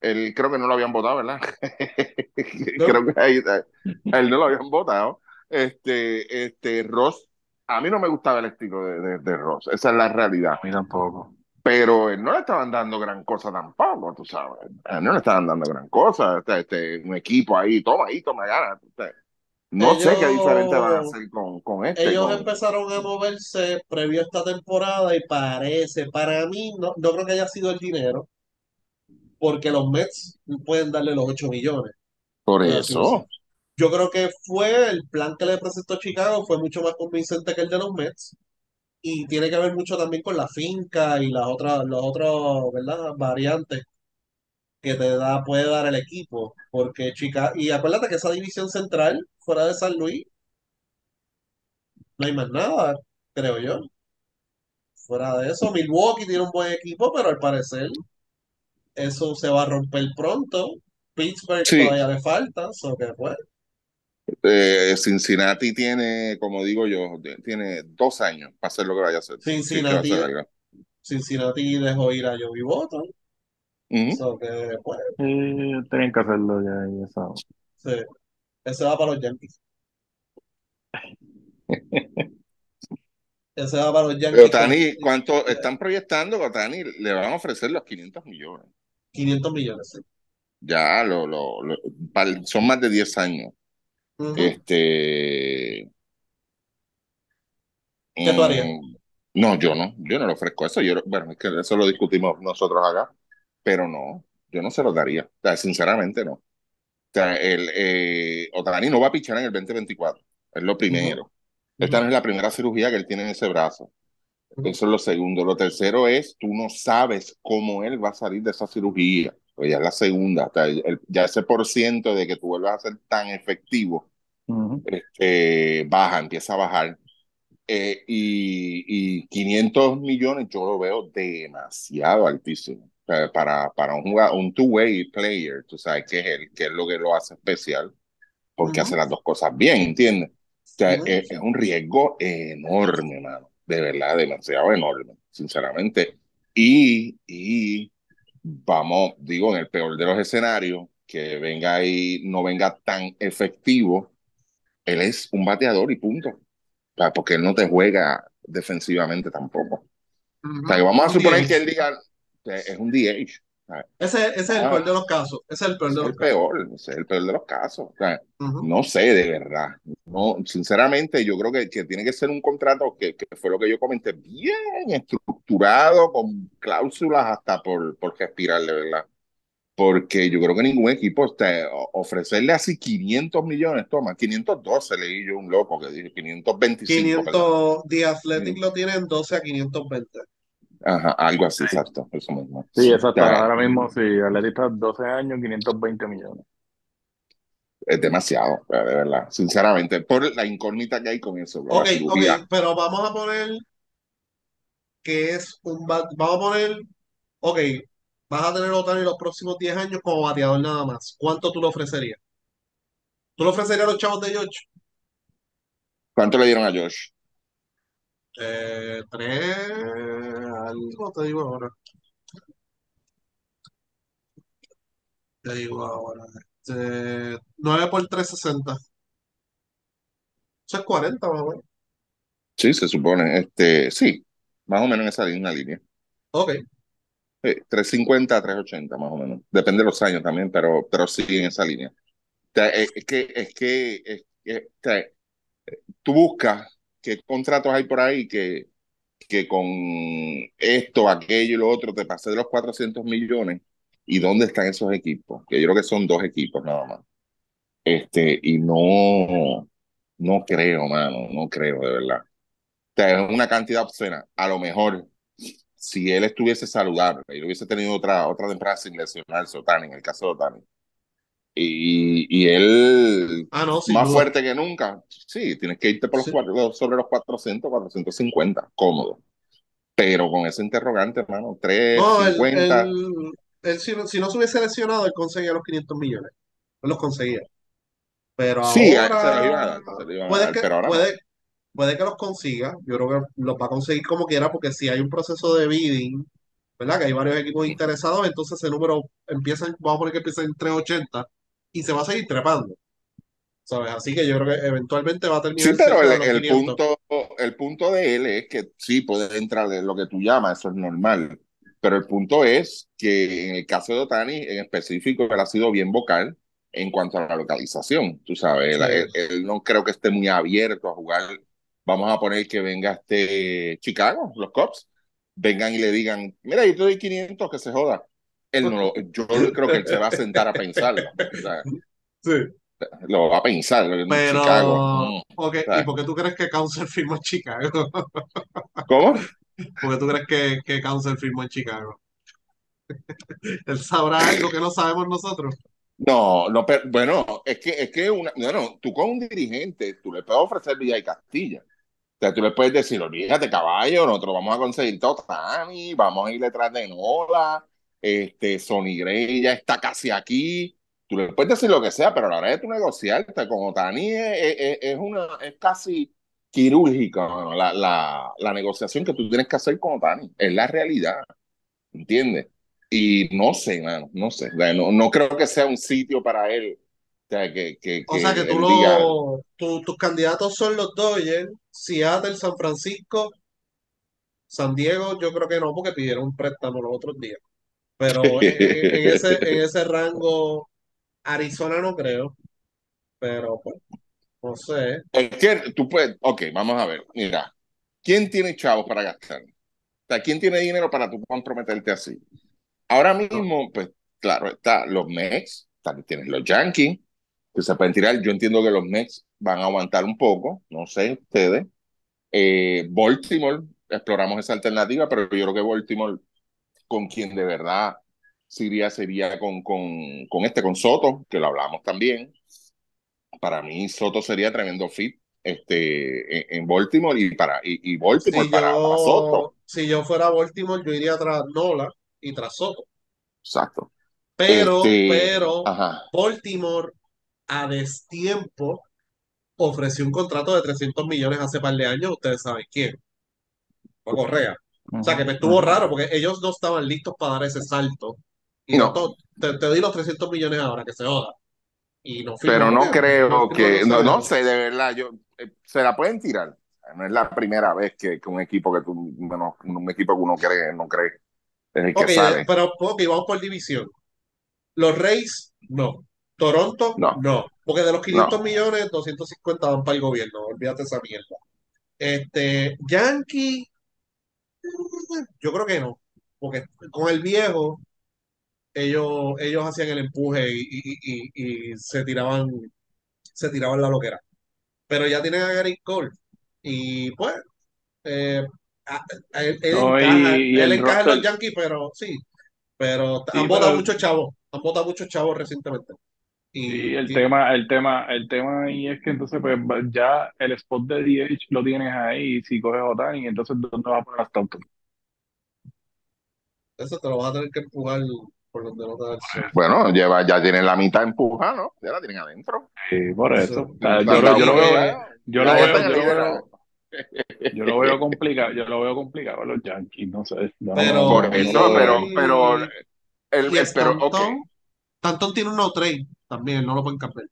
él creo que no lo habían votado, ¿verdad? [LAUGHS] creo que ahí, eh, a él no lo habían votado. Este, este, Ross, a mí no me gustaba el estilo de, de, de Ross, esa es la realidad. A mí tampoco. Pero él no le estaban dando gran cosa tampoco, tú sabes. A él no le estaban dando gran cosa. Este, este, un equipo ahí, toma ahí, toma gana. Sea, no sé qué diferente van a hacer con, con este. Ellos con- empezaron a moverse previo a esta temporada y parece, para mí, no, no creo que haya sido el dinero, porque los Mets pueden darle los 8 millones. por eso. Yo creo que fue el plan que le presentó Chicago fue mucho más convincente que el de los Mets y tiene que ver mucho también con la finca y las otras, los otros, ¿verdad? variantes que te da, puede dar el equipo. Porque Chicago, y acuérdate que esa división central, fuera de San Luis, no hay más nada, creo yo. Fuera de eso, Milwaukee tiene un buen equipo, pero al parecer eso se va a romper pronto. Pittsburgh Sí, todavía le falta, so que pues. Eh, Cincinnati tiene, como digo yo, tiene dos años para hacer lo que vaya a hacer. Cincinnati, hacer. Cincinnati dejó ir a Joey Bottom, Ujú. so que pues, tenían que hacerlo ya, ya sabes. sí, ese va para los Yankees. [LAUGHS] Ese va para los Pero Yankees con Otani, ¿cuánto están proyectando? Otani le van a ofrecer los 500 millones. 500 millones. sí. Ya, lo, lo, son más de 10 años. Este. ¿Qué tú harías? no, yo no, yo no le ofrezco eso. Yo, bueno, es que eso lo discutimos nosotros acá, pero no, yo no se lo daría. O sea, sinceramente no. O sea, el, eh, Otani no va a pichar en el 2024, es lo primero. Esta no es la primera cirugía que él tiene en ese brazo. Eso es lo segundo. Lo tercero es, tú no sabes cómo él va a salir de esa cirugía. Pues ya es la segunda. O sea, el- ya ese por ciento de que tú vuelvas a ser tan efectivo Ujú. este, baja, empieza a bajar. Eh, y, y 500 millones yo lo veo demasiado altísimo. Para, para un, jugador, un two-way player, tú sabes que es, el, que es lo que lo hace especial, porque Ujú. hace las dos cosas bien, ¿entiendes? O sea, Ujú. es, es un riesgo enorme, mano. De verdad, demasiado enorme, sinceramente. Y, y vamos, digo, en el peor de los escenarios, que venga ahí, no venga tan efectivo, él es un bateador y punto. O sea, porque él no te juega defensivamente tampoco. O sea, que vamos a suponer que él diga es un DH. Ese, ese es el ah, peor de los casos. Ese es el peor de los el casos. peor, ese es el peor de los casos. O sea, Ujú. no sé, de verdad. No, sinceramente, yo creo que, que tiene que ser un contrato que, que fue lo que yo comenté, bien estructurado, con cláusulas hasta por, por respirar, de verdad. Porque yo creo que ningún equipo, ofrecerle así 500 millones, toma, 512 leí yo un loco que dice 525, perdón. 500, The Athletic lo tiene en 12 a 520. Ajá, algo así, Sí. exacto, eso mismo. Sí, exacto. Ahora mismo, sí, Atletista 12 años, 520 millones. es demasiado, de verdad, sinceramente, por la incógnita que hay con eso, la Ok, ok, cirugía. pero vamos a poner que es un bat- vamos a poner, ok, vas a tener a Otani los próximos 10 años como bateador nada más. ¿Cuánto tú le ofrecerías? ¿Tú le ofrecerías a los chavos de George? ¿Cuánto le dieron a Josh? Eh, tres, algo te digo ahora. Te digo ahora. Este, 9 por 360. Eso es 40 más o menos. Sí, se supone, este, sí, más o menos en esa misma línea. Ok. Sí, 350 380 más o menos. Depende de los años también, pero, pero sí en esa línea. O sea, es, es que, es que, es que, o sea, tú buscas qué contratos hay por ahí que, que con esto, aquello y lo otro te pase de los 400 millones. ¿Y dónde están esos equipos? Que yo creo que son dos equipos nada más. Este, y no, no creo, mano, no creo, de verdad. Es una cantidad obscena. A lo mejor, si él estuviese saludable y hubiese tenido otra, otra temporada sin lesionarse, Otani, en el caso de Otani, y, y él Ah, no, más duda. fuerte que nunca, sí, tienes que irte por los Sí. cuatro, sobre los 400, 450, cómodo. Pero con ese interrogante, hermano, No, él, 350, él- él si, no, si no se hubiese lesionado, él conseguía los 500 millones. Él los conseguía. Pero sí, ahora puede que, no. los consiga. Yo creo que los va a conseguir como quiera, porque si hay un proceso de bidding, ¿verdad? Que hay varios equipos interesados, entonces ese número empieza, vamos a poner que empieza en 380 y se va a seguir trepando. ¿Sabes? Así que yo creo que eventualmente va a Sí, terminar pero cerca de el, el 500. punto, el punto de él es que sí puede entrar de lo que tú llamas, eso es normal. Pero el punto es que en el caso de Otani, en específico, él ha sido bien vocal en cuanto a la localización. Tú sabes, él, él- Sí. él no creo que esté muy abierto a jugar. Vamos a poner que venga este Chicago, los Cubs, vengan y le digan, mira, yo te doy 500, que se joda. Él no lo- yo creo que él se va a sentar a pensarlo. Sí. lo va a pensar en Pero, Chicago. ¿y por qué tú crees que Council firmó en Chicago? [LAUGHS] ¿Cómo? ¿Por qué tú crees que, que Council firmó en Chicago? [LAUGHS] Él sabrá algo que no sabemos nosotros. No, no, pero bueno, es que, es que una, bueno, tú con un dirigente, tú le puedes ofrecer Villa y Castilla. O sea, tú le puedes decir, olvídate, caballo, nosotros vamos a conseguir Totani, vamos a ir detrás de Nola, este, Sonny Gray ya está casi aquí. Tú le puedes decir lo que sea, pero a la hora de tu negociar con Otani es, es, es, una, es casi quirúrgica la, la, la negociación que tú tienes que hacer con Otani. Es la realidad, ¿entiendes? Y no sé, mano, no sé. No, no creo que sea un sitio para él. O sea, que, que, O sea, que tú lo, diga, tu- tus candidatos son los Dodgers, Seattle, San Francisco, San Diego, yo creo que no, porque pidieron un préstamo los otros días. Pero [LAUGHS] en, en- ese, en ese rango, Arizona no creo. Pero pues, no sé. Es que tú puedes, ok, vamos a ver, mira, ¿quién tiene chavos para gastar? O sea, ¿quién tiene dinero para tú comprometerte así? Ahora mismo, pues, claro, está los Mets, también tienes los Yankees, que se pueden tirar. Yo entiendo que los Mets van a aguantar un poco, no sé ustedes. Eh, Baltimore, exploramos esa alternativa, pero yo creo que Baltimore, con quien de verdad sería, sería con, con, con este, con Soto, que lo hablamos también. Para mí, Soto sería tremendo fit este, en, en Baltimore y para y, y Baltimore Si para, para Soto. yo, si yo fuera Baltimore, yo iría tras Nola y tras Soto. Exacto. Pero, Este, pero, ajá. Baltimore a destiempo ofreció un contrato de 300 millones hace par de años, ustedes saben quién, Correa. O sea que me estuvo raro porque ellos no estaban listos para dar ese salto. Y No. te, te doy los 300 millones ahora, que se joda. Y no pero no creo no que, no, no sé, de verdad, yo, eh, se la pueden tirar. No es la primera vez que, que un equipo que tú, bueno, un equipo que uno cree, no cree, es el que sale. pero ok, vamos por división. Los Rays, no. Toronto, No. no. Porque de los 500 No. millones, 250 van para el gobierno. Olvídate esa mierda. Este, Yankee, yo creo que no. Porque con el viejo, ellos, ellos hacían el empuje y, y- y- y se tiraban, se tiraban la loquera. Pero ya tienen a Gary Cole. Y pues, eh, a- a él, él No, encaja, y él el encaja en los Yankees, pero sí. Pero Sí, han votado pero- muchos chavos. Han votado muchos chavos recientemente. Y, Y el y- tema, el tema, el tema ahí es que entonces pues ya el spot de DH lo tienes ahí si coges Otani, entonces ¿dónde vas a poner a Stanton? eso te lo vas a tener que empujar por donde no te da el sol. Bueno, lleva, ya tienen la mitad empujada, ¿no? Ya la tienen adentro. Sí, por Eso. Ya yo, lo- yo lo está, veo, yo lo veo, yo lo veo, yo lo veo complicado, yo lo veo complicado los Yankees, no sé. yo no- Pero- Por no- no eso, pero, pero, el, pero, ok, Stanton tiene un no trade también, no lo pueden cambiar.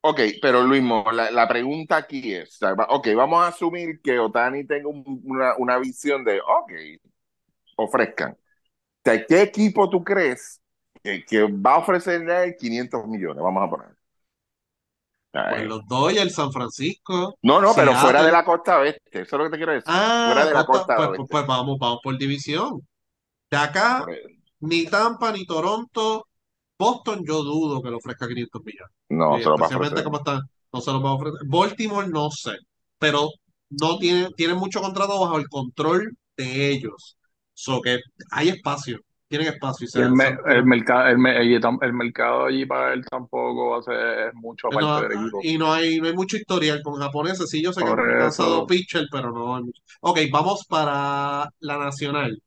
ok, pero Luis, la, la pregunta aquí es, ok, vamos a asumir que Otani tenga un- una, una visión de, ok, ofrezcan. Sea, ¿qué equipo tú crees que, que va a ofrecerle 500 millones? Vamos a poner. Pues Ay. los Dodgers, San Francisco. No, no, pero Seattle. fuera de la costa oeste. Eso es lo que te quiero decir. Ah, fuera de la costa- costa pues, oeste. pues- pues vamos, vamos por división. De acá, Por eso. ni Tampa, ni Toronto, Boston, yo dudo que le ofrezca 500 millones. No, Y se lo va a especialmente ofrecer. como está, no se los va a ofrecer. Baltimore, no sé, pero no tiene, tienen mucho contrato bajo el control de ellos. So que hay espacio, tienen espacio. y el, me- se- el mercado, el, el mercado allí para él tampoco va a ser mucho y no, aparte del equipo. y no hay, no hay mucho historial con japoneses. Sí, yo sé que han lanzado pitcher, pero no hay mucho. Ok, vamos para la nacional.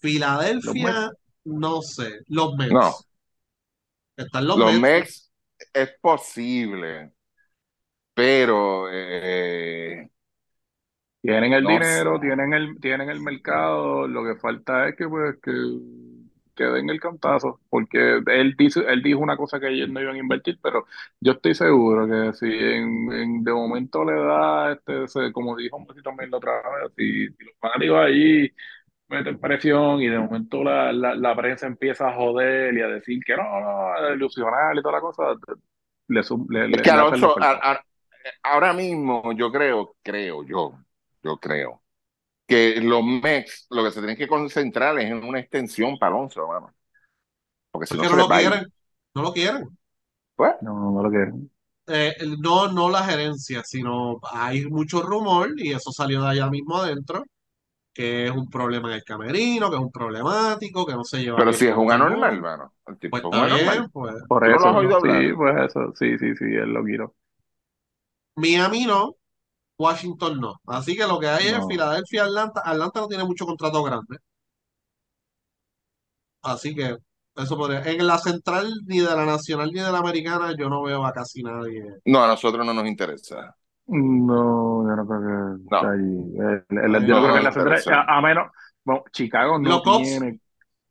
Filadelfia, no sé. Los Mets. No. Están los, Los Mets. Mets es posible, pero eh, Tienen el No dinero, sé. tienen el, tienen el mercado, lo que falta es que pues que, que den el cantazo, porque él dice, él dijo una cosa que ellos no iban a invertir, pero yo estoy seguro que si en, en- de momento le da este, ese- como dijo Messi también la otra vez, si, si los fanáticos allí meten presión y de momento la, la, la prensa empieza a joder y a decir que no, no, a ilusionar y toda la cosa, le, sum- le, es le- que le Alonso, a- a- ahora mismo yo creo, creo yo, yo creo que los Mets lo que se tienen que concentrar es en una extensión para Alonso, hermano. Porque si Es no se no les lo quieren. No lo quieren. Pues, No, no lo quieren. Eh, no, no la gerencia, sino hay mucho rumor y eso salió de allá mismo adentro, que es un problema en el camerino, que es un problemático, que no se lleva pero si es un anormal, hermano. El tipo Pues es un está bien, anormal. pues Por ¿Tú no lo has eso, oído hablar? sí, pues eso, sí, sí, sí, él lo quiero. Miami no, Washington no. Así que lo que hay es No. Filadelfia, Atlanta. Atlanta no tiene mucho contrato grande. Así que eso podría. En la central, ni de la nacional ni de la americana, yo no veo a casi nadie. No, a nosotros no nos interesa. No, yo no creo que No. está ahí. El- el- Ahí yo no creo que la central, a, a menos, bueno, Chicago no Los tiene,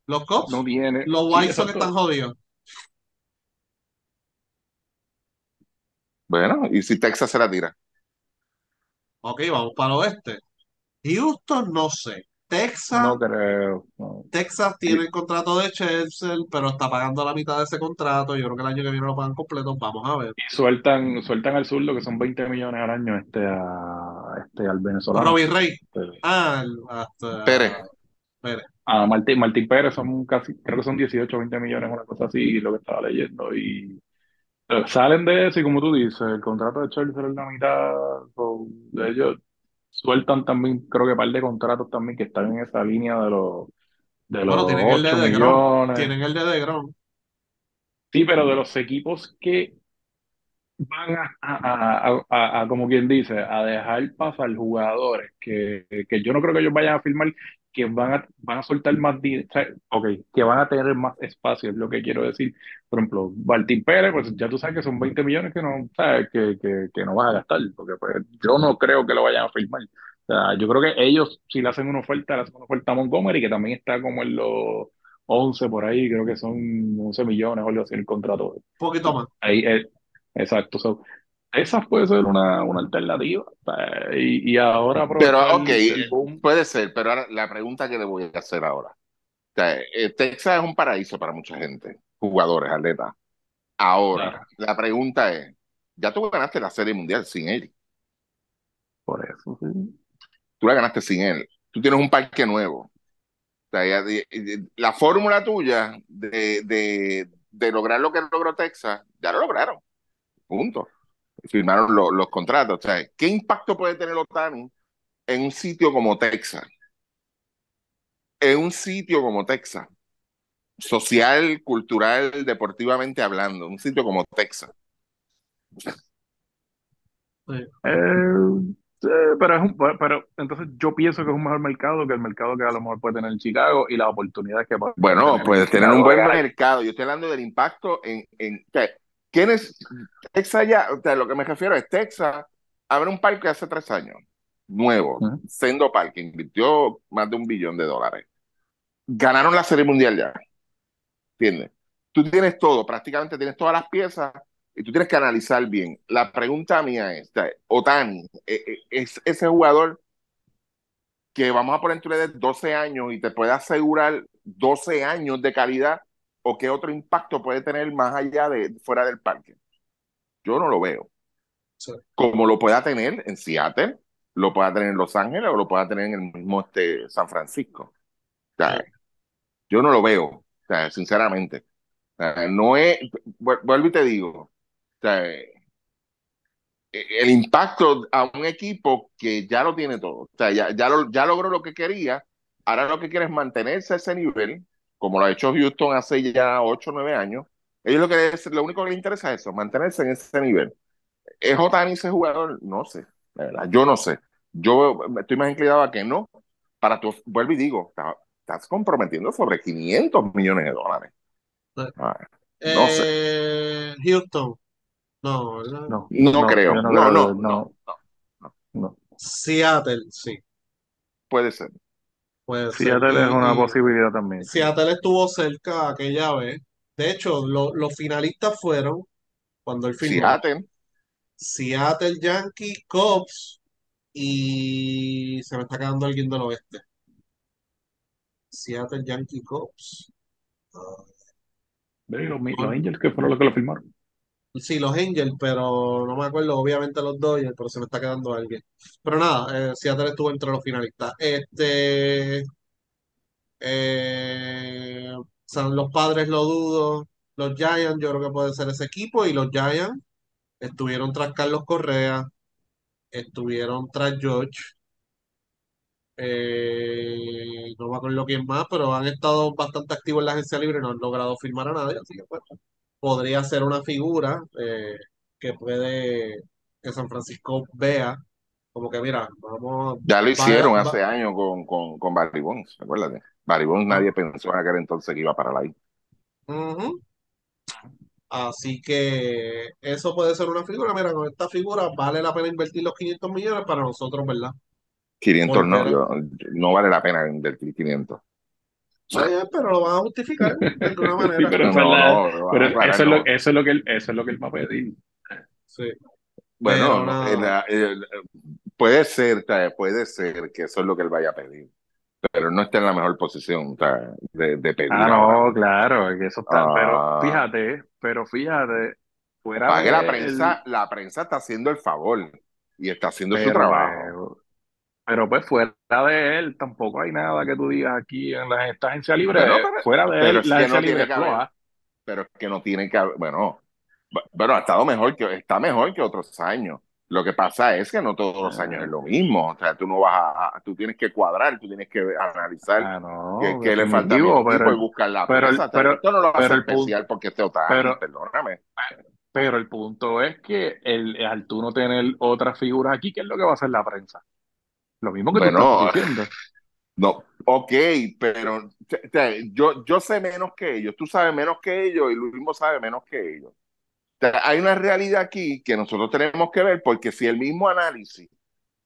los Cubs, no tiene, los sí, White Sox exacto. están jodidos. Bueno, y si Texas se la tira. Ok, vamos para el oeste. Houston, no sé. Texas, No creo. no. Texas tiene el contrato de Chelsea, pero está pagando la mitad de ese contrato. Yo creo que el año que viene lo pagan completo. Vamos a ver. Y sueltan, sueltan al zurdo que son 20 millones al año este, a, este, al venezolano. Robbie Rey. Ah, hasta Pérez. Pérez. a Martín, Martín Pérez son casi, creo que son 18 o 20 millones, una cosa así, lo que estaba leyendo. Y eh, salen de eso y como tú dices, el contrato de Chelsea es la mitad, so, ellos sueltan también, creo que un par de contratos también que están en esa línea de los, de los Bueno, tienen el de 8 DeGrom. millones. Tienen el de DeGrom. Sí, pero de los equipos que van a, a, a- a- a, como quien dice, a dejar pasar jugadores que, que yo no creo que ellos vayan a firmar, que van a, van a soltar más dinero, ok, que van a tener más espacio, es lo que quiero decir. Por ejemplo, Martín Pérez, pues ya tú sabes que son 20 millones que no, sabes, que, que, que no vas a gastar, porque pues yo no creo que lo vayan a firmar. O sea, yo creo que ellos, si le hacen una oferta, le hacen una oferta a Montgomery, que también está como en los 11 por ahí, creo que son 11 millones o algo así el contrato. Un poquito más. Ahí, eh, exacto. So, esa puede ser una, una alternativa. Y, y ahora Pero, ok, el boom. puede ser, pero ahora la pregunta que le voy a hacer ahora. O sea, eh, Texas es un paraíso para mucha gente, jugadores, atletas. Ahora, Claro. la pregunta es, ya tú ganaste la Serie Mundial sin él. Por eso, sí. Tú la ganaste sin él. Tú tienes un parque nuevo. O sea, la fórmula tuya de, de, de lograr lo que logró Texas, ya lo lograron. Punto. Firmaron lo- los contratos. O sea, ¿qué impacto puede tener Otani en un sitio como Texas? En un sitio como Texas. Social, cultural, deportivamente hablando. Un sitio como Texas. Sí. Eh, sí, pero, es un, pero entonces yo pienso que es un mejor mercado que el mercado que a lo mejor puede tener Chicago y las oportunidades que puede Bueno, tener puedes en tener un buen Eh, mercado. Yo estoy hablando del impacto en, en ¿quién es Texas ya? O sea, lo que me refiero es Texas abre un parque hace tres años, nuevo, Ujú. Sendo Parque, invirtió más de un billón de dólares. Ganaron la Serie Mundial ya, ¿entiendes? Tú tienes todo, prácticamente tienes todas las piezas y tú tienes que analizar bien. La pregunta mía es, Otani, eh, eh, es ese jugador que vamos a poner entre de 12 años y te puede asegurar 12 años de calidad o qué otro impacto puede tener más allá de fuera del parque. Yo no lo veo. Sí. Como lo pueda tener en Seattle, lo pueda tener en Los Ángeles o lo pueda tener en el mismo este, San Francisco. O sea, yo no lo veo, o sea, sinceramente. O sea, no es, vu- vuelvo y te digo, o sea, el impacto a un equipo que ya lo tiene todo. O sea, ya, ya, lo- ya logró lo que quería. Ahora lo que quiere es mantenerse a ese nivel, como lo ha hecho Houston hace ya 8 o 9 años. Ellos lo, que les- lo único que les interesa es eso, mantenerse en ese nivel. ¿Es Otani ese jugador? No sé, de verdad, yo no sé. Yo estoy más inclinado a que no. Para tu, vuelvo y digo, está- estás comprometiendo sobre 500 millones de dólares. Sí. Ah, no sé. Eh, Houston. No, ¿verdad? No, No, no, creo. no, no, no. no. Seattle, sí, Puede ser. Seattle es una y posibilidad también. Seattle estuvo cerca aquella vez. De hecho, lo- los finalistas fueron cuando él firmó Seattle. Seattle Yankees, Cubs y se me está quedando alguien del oeste. Seattle Yankee Cubs. Ve, Los, los Angels que fueron los que lo firmaron. Sí, los Angels, pero no me acuerdo, obviamente los Dodgers, pero se me está quedando alguien. Pero nada, eh, Seattle estuvo entre los finalistas. Este, eh, San- los Padres lo dudo, los Giants yo creo que puede ser ese equipo y los Giants estuvieron tras Carlos Correa, estuvieron tras George, eh, no me acuerdo quién más, pero han estado bastante activos en la agencia libre y no han logrado firmar a nadie, así que pues, podría ser una figura eh, que puede que San Francisco vea como que mira, vamos Ya lo hicieron va- hace años con, con, con Barry Bonds, acuérdate. Barry Bonds Ah. nadie pensó en aquel entonces que iba para ahí. Ujú. Así que eso puede ser una figura. Mira, con esta figura vale la pena invertir los 500 millones para nosotros, ¿verdad? 500 no, yo- no vale la pena invertir 500. Pero lo van a justificar de alguna Sí, manera. pero No, es verdad. no, no, Pero para eso, es lo, eso, es lo que él, eso es lo que él va a pedir. Sí. Bueno, Pero no, nada. la- puede ser, puede ser que eso es lo que él vaya a pedir, pero no está en la mejor posición de, de pedir Ah, no, claro, que eso está. Ah. Pero fíjate, pero fíjate, fuera Pague la prensa, la prensa está haciendo el favor y está haciendo su trabajo. Pero pues fuera de él, tampoco hay nada que tú digas aquí en la, esta agencia libre. Pero- fuera de pero él, es la que agencia no tiene libre que haber-. Pero es que no tiene que haber, bueno, bu- bueno, ha estado mejor que, está mejor que otros años. Lo que pasa es que no todos los Ah. años es lo mismo. O sea, tú no vas a, a- tú tienes que cuadrar, tú tienes que analizar Ah, no, qué, qué le falta a pero, y buscar la pero pero- Esto no lo hace punto- especial porque este Otani, pero- perdóname. pero el punto es que el, al tú no tener otras figuras aquí, ¿qué es lo que va a hacer la prensa? Lo mismo que tú Bueno, estás diciendo. [LAUGHS] No, ok, pero te- te- yo, yo sé menos que ellos, tú sabes menos que ellos y Luis mismo sabe menos que ellos. O sea, hay una realidad aquí que nosotros tenemos que ver porque si el mismo análisis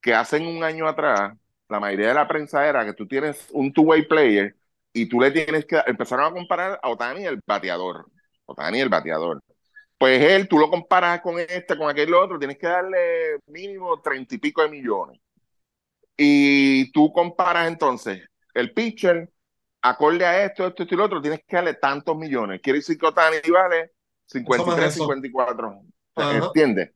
que hacen un año atrás, la mayoría de la prensa era que tú tienes un two-way player y tú le tienes que empezaron a comparar a Otani el bateador. Otani el bateador. Pues él, tú lo comparas con este, con aquel otro, tienes que darle mínimo treinta y pico de millones. Y tú comparas entonces el pitcher, acorde a esto, esto, esto y lo otro, tienes que darle tantos millones. Quiere decir que Otani vale 53, eso. 54. Ajá. ¿Entiendes?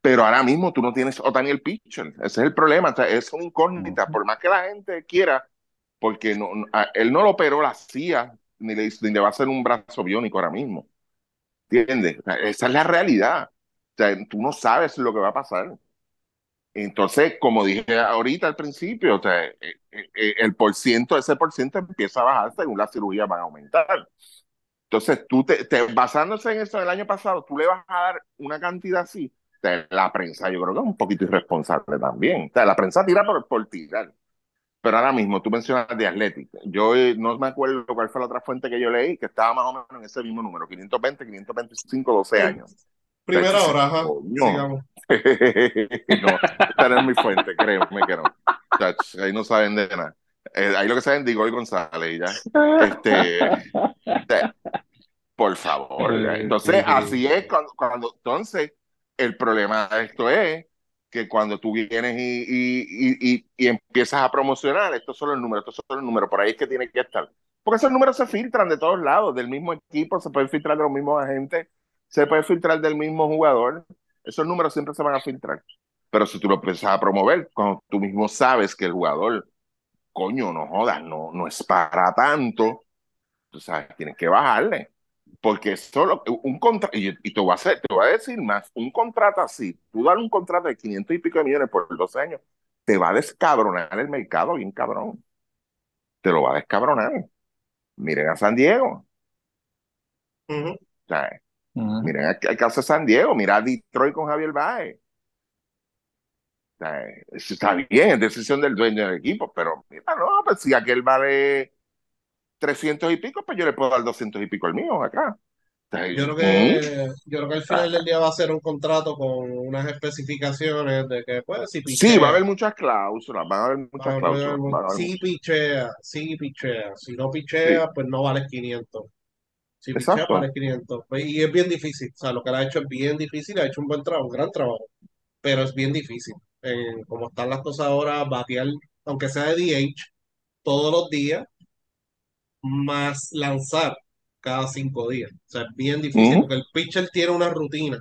Pero ahora mismo tú no tienes Otani el pitcher. Ese es el problema. O sea, es una incógnita. Por más que la gente quiera, porque no, él no lo operó la CIA, ni le, ni le va a hacer un brazo biónico ahora mismo. ¿Entiendes? O sea, esa es la realidad. O sea, tú no sabes lo que va a pasar. Entonces, como dije ahorita al principio, o sea, eh, eh, eh, el por ciento, ese por ciento empieza a bajar según las cirugías van a aumentar. Entonces, tú te, te- basándose en eso del año pasado, tú le vas a dar una cantidad así. O sea, la prensa, yo creo que es un poquito irresponsable también. O sea, la prensa tira por, por tirar. Pero ahora mismo, tú mencionas de Athletic. Yo no me acuerdo cuál fue la otra fuente que yo leí, que estaba más o menos en ese mismo número, 520, 525, 12 años. Primera Entonces, hora, ajá. coño. [LAUGHS] No, esta no es mi fuente, créeme que no. Chach, ahí no saben de nada. Eh, ahí lo que saben de Igor González y ya. Este, te- por favor. ya. Entonces, así es cuando, cuando, entonces, el problema de esto es que cuando tú vienes y, y, y, y, y empiezas a promocionar, estos son los números, estos son los números, por ahí es que tiene que estar. Porque esos números se filtran de todos lados, del mismo equipo, se pueden filtrar de los mismos agentes, se puede filtrar del mismo jugador. Esos números siempre se van a filtrar. Pero si tú lo empiezas a promover, cuando tú mismo sabes que el jugador, coño, no jodas, no, no es para tanto, tú sabes, tienes que bajarle. Porque solo un contrato, y, y te, voy a hacer, te voy a decir más, un contrato así, tú dar un contrato de 500 y pico de millones por dos años, te va a descabronar el mercado bien cabrón. Te lo va a descabronar. Miren a San Diego. O sea, Ujú. miren el, caso de San Diego, mira a Detroit con Javier Baez. O sea, eso está bien, es decisión del dueño del equipo, pero mira, no, pues si aquel vale 300 y pico, pues yo le puedo dar 200 y pico el mío acá. O sea, Yo creo mm, que, yo creo que al final del día va a ser un contrato con unas especificaciones de que, pues, si Sí, pichea, va a haber muchas cláusulas, van a haber muchas cláusulas. si muchas. pichea, si pichea, si no pichea, pues no vales 500. Si vales 500. Pues, y es bien difícil, o sea, lo que ha hecho es bien difícil, ha hecho un buen trabajo, un gran trabajo, pero es bien difícil. Eh, como están las cosas ahora, batear, aunque sea de DH, todos los días, más lanzar cada cinco días. O sea, es bien difícil porque el pitcher tiene una rutina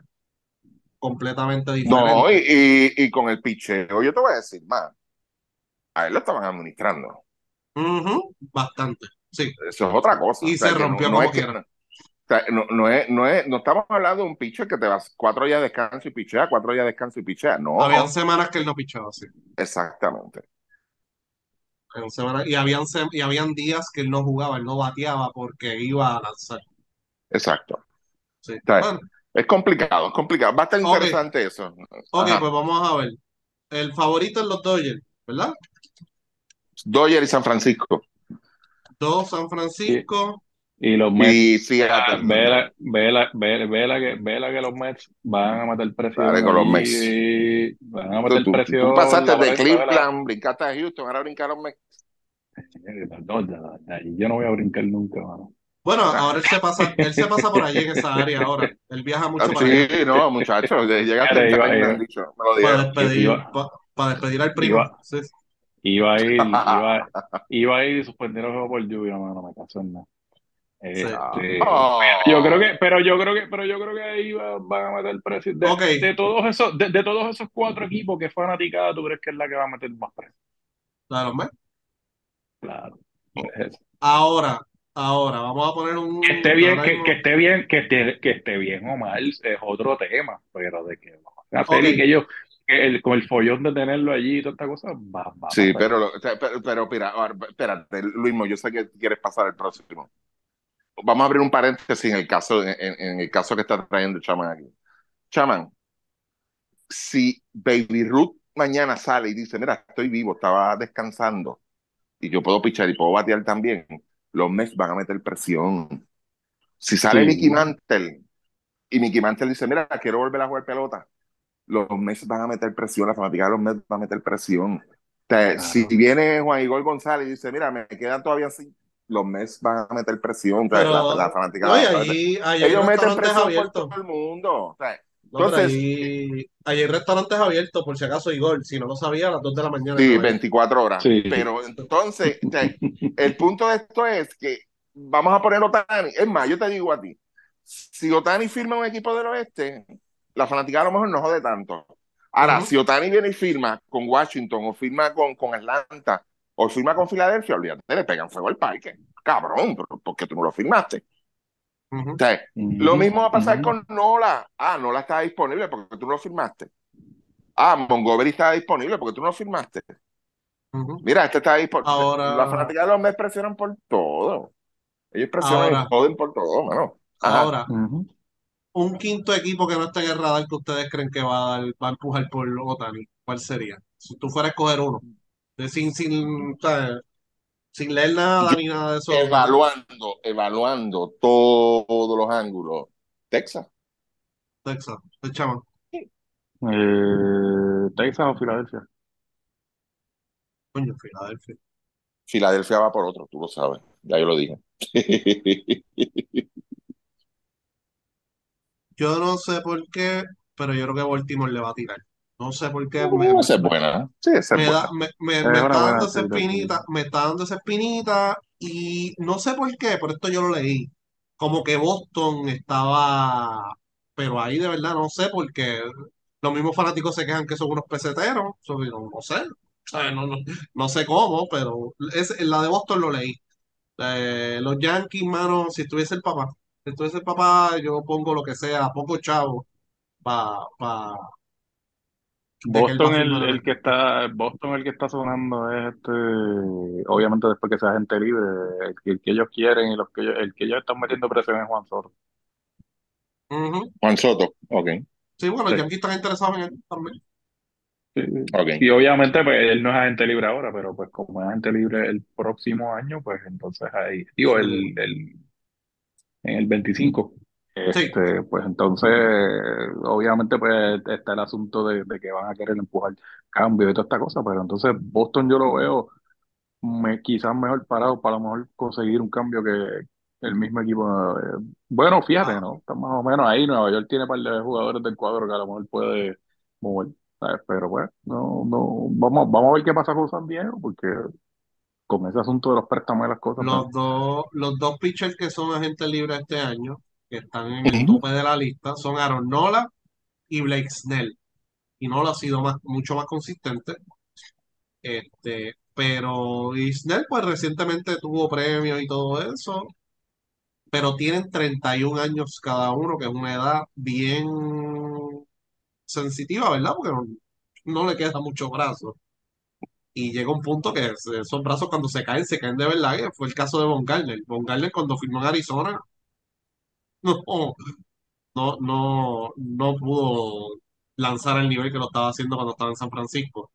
completamente No, diferente. y, y, y con el picheo, yo te voy a decir más, a él lo estaban administrando. Ujú, bastante, sí. Eso es otra cosa. Y O sea, se no- rompió no como es que- quiera. Sea, no, no, es, no, es, no estamos hablando de un pitcher que te vas cuatro días de descanso y pichea, cuatro días de descanso y pichea. No, Habían semanas que él no pichaba, sí. exactamente. Habían semanas- y, habían, y habían días que él no jugaba, él no bateaba porque iba a lanzar. Exacto. Sí. sea, Bueno, Es complicado, es complicado. Va a estar interesante eso. ok, Ajá. pues vamos a ver. El favorito es los Dodgers, ¿verdad? Dodgers y San Francisco. Dos San Francisco. Y los Mets, Y ah, Seattle. vela, vela, vela, vela que, vela que los Mets van a meter presión. Dale con los Mets. y van a Tú, meter tú- presión. tú pasaste de. Cleveland, brincaste a Houston, ahora brincaron Mets. No, ya, ya, yo no voy a brincar nunca, mano. Bueno, ahora él se pasa, él se pasa por allí en esa área ahora. Él viaja [LAUGHS] mucho Ah, para allá. Sí, no, muchachos, llega [LAUGHS] Mira, iba- me han iba- dicho, me lo Para despedir, Iba- pa- para despedir al primo. iba- Sí. Iba a ir, [LAUGHS] iba, iba a ir y suspendieron el juego por lluvia, mano, no me caso en nada. Este, Oh. yo creo que, pero yo creo que, pero yo creo que ahí va- van a meter presión. De, de todos esos, de, de todos esos cuatro equipos que fanaticada, ¿tú crees que es la que va a meter más? La de los Mets. Claro. Es. Ahora, ahora, vamos a poner un. Que esté bien, que, esté bien, que esté, que esté bien o mal es otro tema, pero de que lo van a hacer Ok. y que ellos, que el, con el follón de tenerlo allí y toda esta cosa, va, va Sí, pero, pero, pero mira, ahora, espérate, Luismo, yo sé que quieres pasar al próximo. Vamos a abrir un paréntesis en el caso, en, en el caso que está trayendo Chaman aquí. Chaman, si Baby Ruth mañana sale y dice, mira, estoy vivo, estaba descansando y yo puedo pichar y puedo batear también, los Mets van a meter presión. Si sale Sí. Mickey Mantle y Mickey Mantle dice, mira, quiero volver a jugar pelota, los Mets van a meter presión, la fanática de los Mets va a meter presión. O sea, Claro. Si viene Juan Igor González y dice, mira, me quedan todavía así, los Mets van a meter presión. O sea, Pero, la, la fanática no, allí, allí hay Ellos meten restaurantes presión por abiertos. todo el mundo. O sea, No, Entonces- allí, allí hay restaurantes abiertos, por si acaso, Igor. Si no lo sabía, a las 2 de la mañana. Sí, estaba ahí. 24 horas. Sí. Pero entonces, o sea, el punto de esto es que vamos a poner Otani. Es más, yo te digo a ti, si Otani firma un equipo del oeste, la fanática a lo mejor no jode tanto. Ahora, si Otani viene y firma con Washington, o firma con, con Atlanta, o firma con Filadelfia, olvídate, le pegan fuego al parque. Cabrón, pero ¿por qué tú no lo firmaste? O sea, lo mismo va a pasar con Nola. Ah, Nola estaba disponible porque tú no lo firmaste. Ah, Montgomery estaba disponible porque tú no lo firmaste. Mira, este está disponible. Ahora- La fanática de los Mets presionan por todo. Ellos presionan Ahora- y joden por todo, mano. Ajá. Ahora, un quinto equipo que no está en el radar que ustedes creen que va a, dar- va a empujar por Otani, ¿cuál sería? Si tú fueras a escoger uno, sin, sin, sin leer nada ni nada de eso. Evaluando, evaluando todos los ángulos. Texas. Texas, el chama. Eh, Texas o Filadelfia. Coño, Filadelfia. Filadelfia va por otro, tú lo sabes. Ya yo lo dije. [LAUGHS] Yo no sé por qué, pero yo creo que Baltimore le va a tirar. No sé por qué. me- Esa es buena. Sí, es me, buena. da, me, me- Es me una está dando esa espinita, me está dando esa espinita y no sé por qué, pero esto yo lo leí. Como que Boston estaba, pero ahí de verdad no sé porque los mismos fanáticos se quejan que son unos peseteros, so, no, no sé. No, no, no sé cómo, pero es, la de Boston lo leí. Eh, los Yankees, mano, si estuviese el papá, si estuviese el papá, yo pongo lo que sea, poco chavo, para pa, de que él va a Boston el, el que está Boston el que está sonando es este obviamente después que sea gente libre el, que- el que ellos quieren y los que ellos, el que ellos están metiendo presión es Juan Soto Ujú. Juan Soto. Ok. Sí, bueno, los Sí. Yankees están interesados en él también. Sí. Ok. y obviamente pues él no es agente libre ahora pero pues como es agente libre el próximo año pues entonces ahí digo el, el en el 25 Sí. este pues entonces obviamente pues está el asunto de, de que van a querer empujar cambios y toda esta cosa pero entonces Boston yo lo veo me, quizás mejor parado para a lo mejor conseguir un cambio que el mismo equipo. eh, bueno, fíjate. ¿no? Está más o menos ahí. Nueva York tiene un par de jugadores del cuadro que a lo mejor puede mover. ¿sabes? Pero pues, no, no, vamos, vamos a ver qué pasa con San Diego, porque con ese asunto de los préstamos y las cosas, Los pues, dos, los dos pitchers que son agentes libres este año, que están en el tope de la lista, son Aaron Nola y Blake Snell. Y Nola ha sido más, mucho más consistente. Este, pero y Snell, pues recientemente tuvo premios y todo eso. pero tienen 31 años cada uno, que es una edad bien sensitiva, ¿verdad? Porque no, no le queda mucho brazo. Y llega un punto que esos brazos cuando se caen, se caen de verdad, que fue el caso de Von Garner. Von Garner cuando firmó en Arizona, [LAUGHS] no, no, no, no pudo lanzar el nivel que lo estaba haciendo cuando estaba en San Francisco.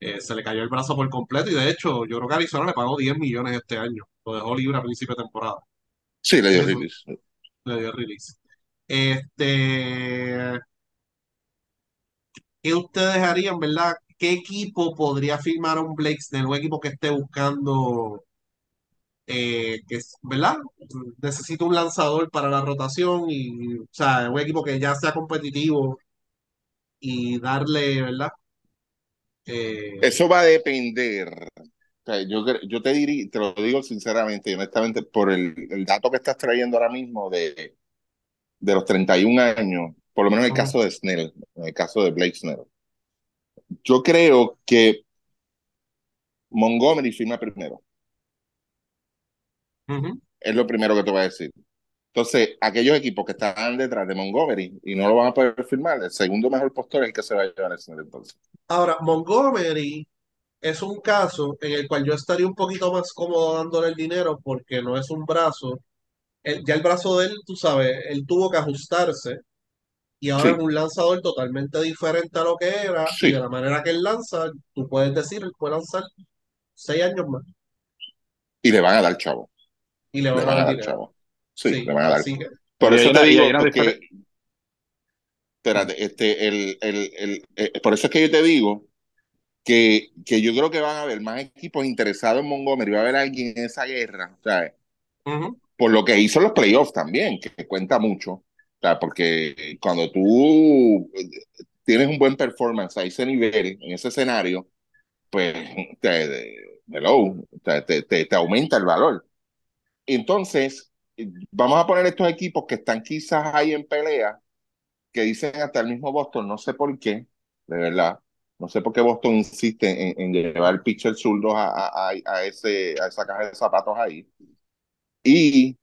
Eh, se le cayó el brazo por completo y de hecho yo creo que Arizona le pagó 10 millones este año. Lo dejó libre a principio de temporada. Sí, le dio release. Le dio release. Este, ¿qué ustedes harían, verdad? ¿Qué equipo podría firmar a un Blake Snell? Un equipo que esté buscando, eh, que es, ¿verdad? Necesita un lanzador para la rotación y, o sea, un equipo que ya sea competitivo y darle, ¿verdad? Eh, Eso va a depender. O sea, yo, yo te diría, te lo digo sinceramente y honestamente, por el, el dato que estás trayendo ahora mismo de, de los 31 años, por lo menos en el Ujú. caso de Snell, en el caso de Blake Snell, yo creo que Montgomery firma primero. Es lo primero que te voy a decir. Entonces, aquellos equipos que están detrás de Montgomery y no lo van a poder firmar, el segundo mejor postor es el que se va a llevar Snell entonces. Ahora, Montgomery es un caso en el cual yo estaría un poquito más cómodo dándole el dinero porque no es un brazo. El- ya el brazo de él, tú sabes, él tuvo que ajustarse y ahora es Sí, un lanzador totalmente diferente a lo que era y de la manera que él lanza, tú puedes decir, él puede lanzar seis años más Y le van a dar chavo. Y le Le van a van a dar chavo. Sí, Sí, le van a dar. que, Por eso te digo, porque, espérate, este, el, el, el, eh, por eso es que yo te digo que, que yo creo que van a haber más equipos interesados en Montgomery, va a haber alguien en esa guerra, ¿sabes? ujú, Por lo que hizo los playoffs también, que cuenta mucho, o sea, porque cuando tú tienes un buen performance a ese nivel, en ese escenario, pues te, hello, te, te, te, te aumenta el valor. Entonces, vamos a poner estos equipos que están quizás ahí en pelea, que dicen hasta el mismo Boston, no sé por qué, de verdad, no sé por qué Boston insiste en, en llevar pitcher zurdos a, a, a, ese, a esa caja de zapatos ahí. Y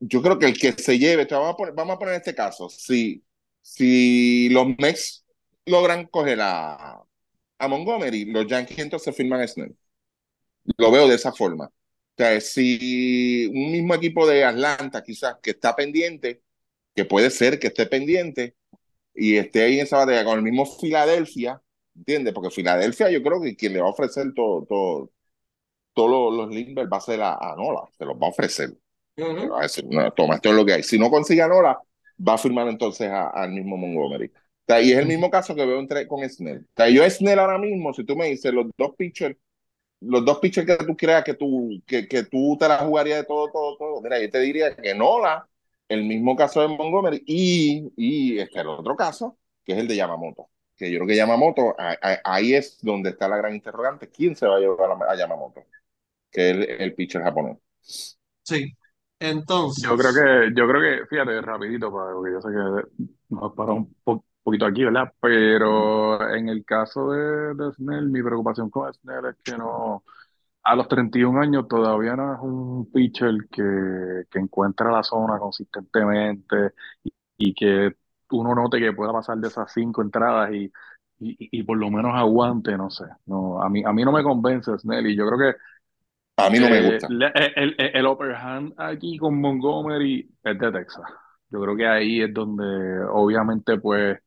yo creo que el que se lleve, vamos a poner, vamos a poner este caso, si, si los Mets logran coger a, a Montgomery, los Yankees entonces firman a Snell. Lo veo de esa forma. O sea, si un mismo equipo de Atlanta quizás que está pendiente, que puede ser que esté pendiente y esté ahí en esa batalla con el mismo Filadelfia, ¿entiendes? Porque Filadelfia yo creo que quien le va a ofrecer todo, todo, todos los, Lindbergh va a ser a, a Nola, se los va a ofrecer. Va a decir, no, toma, esto es lo que hay. Si no consigue a Nola, va a firmar entonces al mismo Montgomery. O sea, y es el mismo caso que veo entre, con Snell. O sea, yo Snell ahora mismo, si tú me dices los dos pitchers los dos pitchers que tú creas que tú, que, que tú te la jugarías de todo, todo, todo. Mira, yo te diría que Nola, el mismo caso de Montgomery y, y este, el otro caso, que es el de Yamamoto. Que yo creo que Yamamoto, a- a- ahí es donde está la gran interrogante. ¿Quién se va a llevar a, a Yamamoto? Que es el, el pitcher japonés. Sí. Yo creo Entonces, que, yo creo que, fíjate, rapidito, para- porque yo sé que nos paró un po- poquito aquí, ¿verdad? Pero en el caso de, de Snell, mi preocupación con Snell es que no, a los 31 años todavía no es un pitcher que, que encuentra la zona consistentemente y, y que uno note que pueda pasar de esas cinco entradas y, y, y por lo menos aguante, no sé. No, a mí, a mí no me convence Snell y yo creo que A mí no me eh, gusta. el, el, el upper hand aquí con Montgomery es de Texas. Yo creo que ahí es donde obviamente pues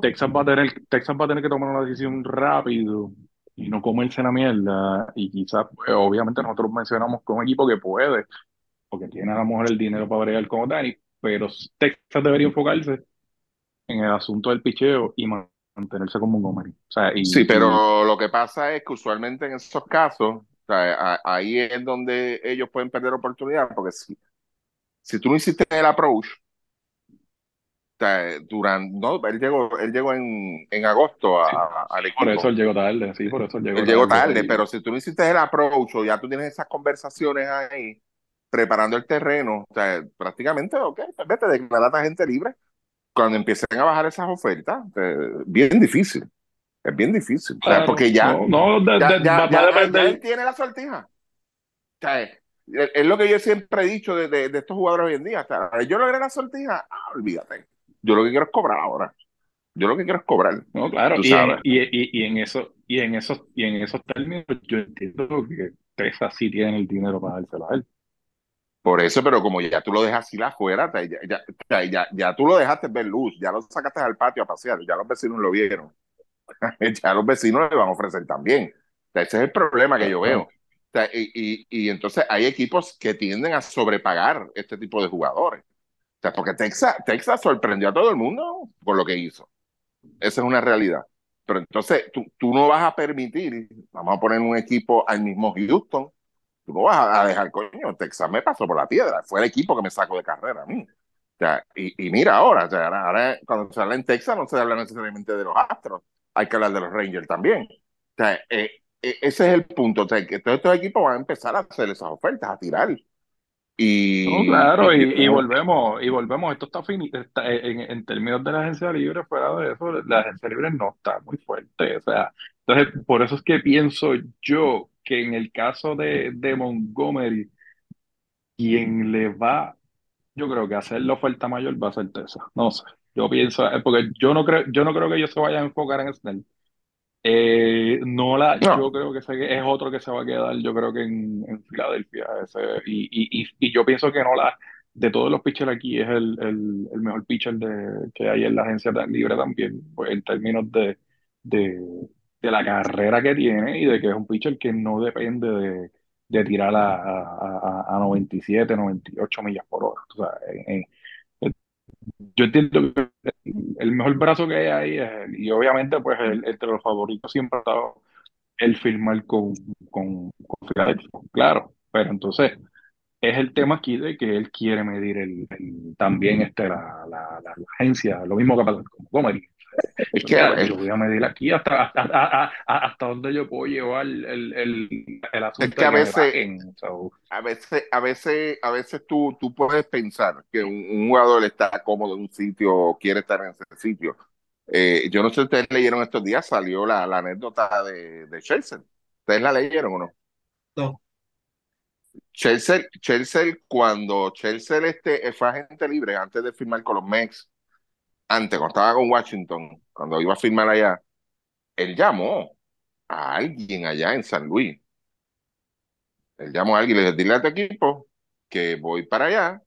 Texas va a tener, Texas va a tener que tomar una decisión rápido y no comerse la mierda. Y quizás, pues, obviamente nosotros mencionamos que un equipo que puede, porque tiene a lo mejor el dinero para bregar con Dani, pero Texas debería enfocarse en el asunto del picheo y man- mantenerse con Montgomery. O sea, y, Sí, y pero lo que pasa es que usualmente en esos casos, o sea, a- ahí es donde ellos pueden perder oportunidad, porque si, si tú no hiciste el approach, durante, no, él llegó, él llegó en, en agosto a- sí, al sí, por eso equipo. él llegó tarde, sí, por eso él llegó Él llegó tarde. tarde, Y, pero si tú no hiciste el approach o ya tú tienes esas conversaciones ahí, preparando el terreno, o sea, prácticamente, ok, vete, declarate a gente libre. Cuando empiecen a bajar esas ofertas, eh, bien difícil, es bien difícil, o sea, porque ya, no, no, de- ya, de- ya, va, va a ya, ya él tiene la sortija. O sea, es lo que yo siempre he dicho de, de, de estos jugadores hoy en día. Hasta, yo logré la sortija, ah, olvídate. Yo lo que quiero es cobrar ahora. Yo lo que quiero es cobrar. No, claro, y en, y, y, en, eso, y en esos, y en esos términos, yo entiendo que Texas sí tiene el dinero para dárselo a él. Por eso, pero como ya tú lo dejas así afuera, ya, ya, ya, ya, tú lo dejaste ver luz, ya lo sacaste al patio a pasear, ya los vecinos lo vieron. [LAUGHS] ya los vecinos le van a ofrecer también. ese es el problema que yo veo. y, y, y, entonces hay equipos que tienden a sobrepagar este tipo de jugadores. O sea, porque Texas, Texas sorprendió a todo el mundo por lo que hizo. Esa es una realidad. Pero entonces tú, tú no vas a permitir, vamos a poner un equipo al mismo Houston, tú no vas a dejar, coño, Texas me pasó por la piedra, fue el equipo que me sacó de carrera a mí. O sea, y, y, mira ahora, o sea, ahora, cuando se habla en Texas no se habla necesariamente de los Astros, hay que hablar de los Rangers también. O sea, eh, eh, ese es el punto, o sea, que todos estos equipos van a empezar a hacer esas ofertas, a tirar. Y, claro, y, y, volvemos, y volvemos, esto está, está en, en, términos de la agencia libre, fuera de eso, la agencia libre no está muy fuerte, o sea, entonces por eso es que pienso yo que en el caso de, de Montgomery, quien le va, yo creo que hacer la oferta mayor va a ser Tessa, no sé, yo pienso, eh, porque yo no creo, yo no creo que ellos se vayan a enfocar en Snell, eh, no la, yo creo que es otro que se va a quedar, yo creo que en, en Filadelfia. Ese, y, y, y, yo pienso que no la, de todos los pitchers aquí, es el, el, el mejor pitcher de, que hay en la agencia libre también, pues, en términos de, de, de, la carrera que tiene y de que es un pitcher que no depende de, de tirar a, a, a, 97, 98 millas por hora. O sea, en, yo entiendo que el mejor brazo que hay ahí es él. Y obviamente, pues, el, entre los favoritos siempre ha estado el firmar con, con, con claro. Pero entonces, es el tema aquí de que él quiere medir el, también este, la, la, la, agencia, lo mismo que pasa con Gomery. Es que yo voy a medir aquí hasta, hasta, hasta, donde yo puedo llevar el, el, el asunto. Es que a veces, a veces, a veces, a veces tú, tú puedes pensar que un, jugador está cómodo en un sitio o quiere estar en ese sitio. Eh, yo no sé si ustedes leyeron estos días, salió la, la anécdota de, de Chelsea. ¿Ustedes la leyeron o no? No. Chelsea, Chelsea, cuando Chelsea este, fue agente libre antes de firmar con los Mex, antes, cuando estaba con Washington, cuando iba a firmar allá, él llamó a alguien allá en San Luis. Él llamó a alguien y le dijo, dile a tu equipo que voy para allá,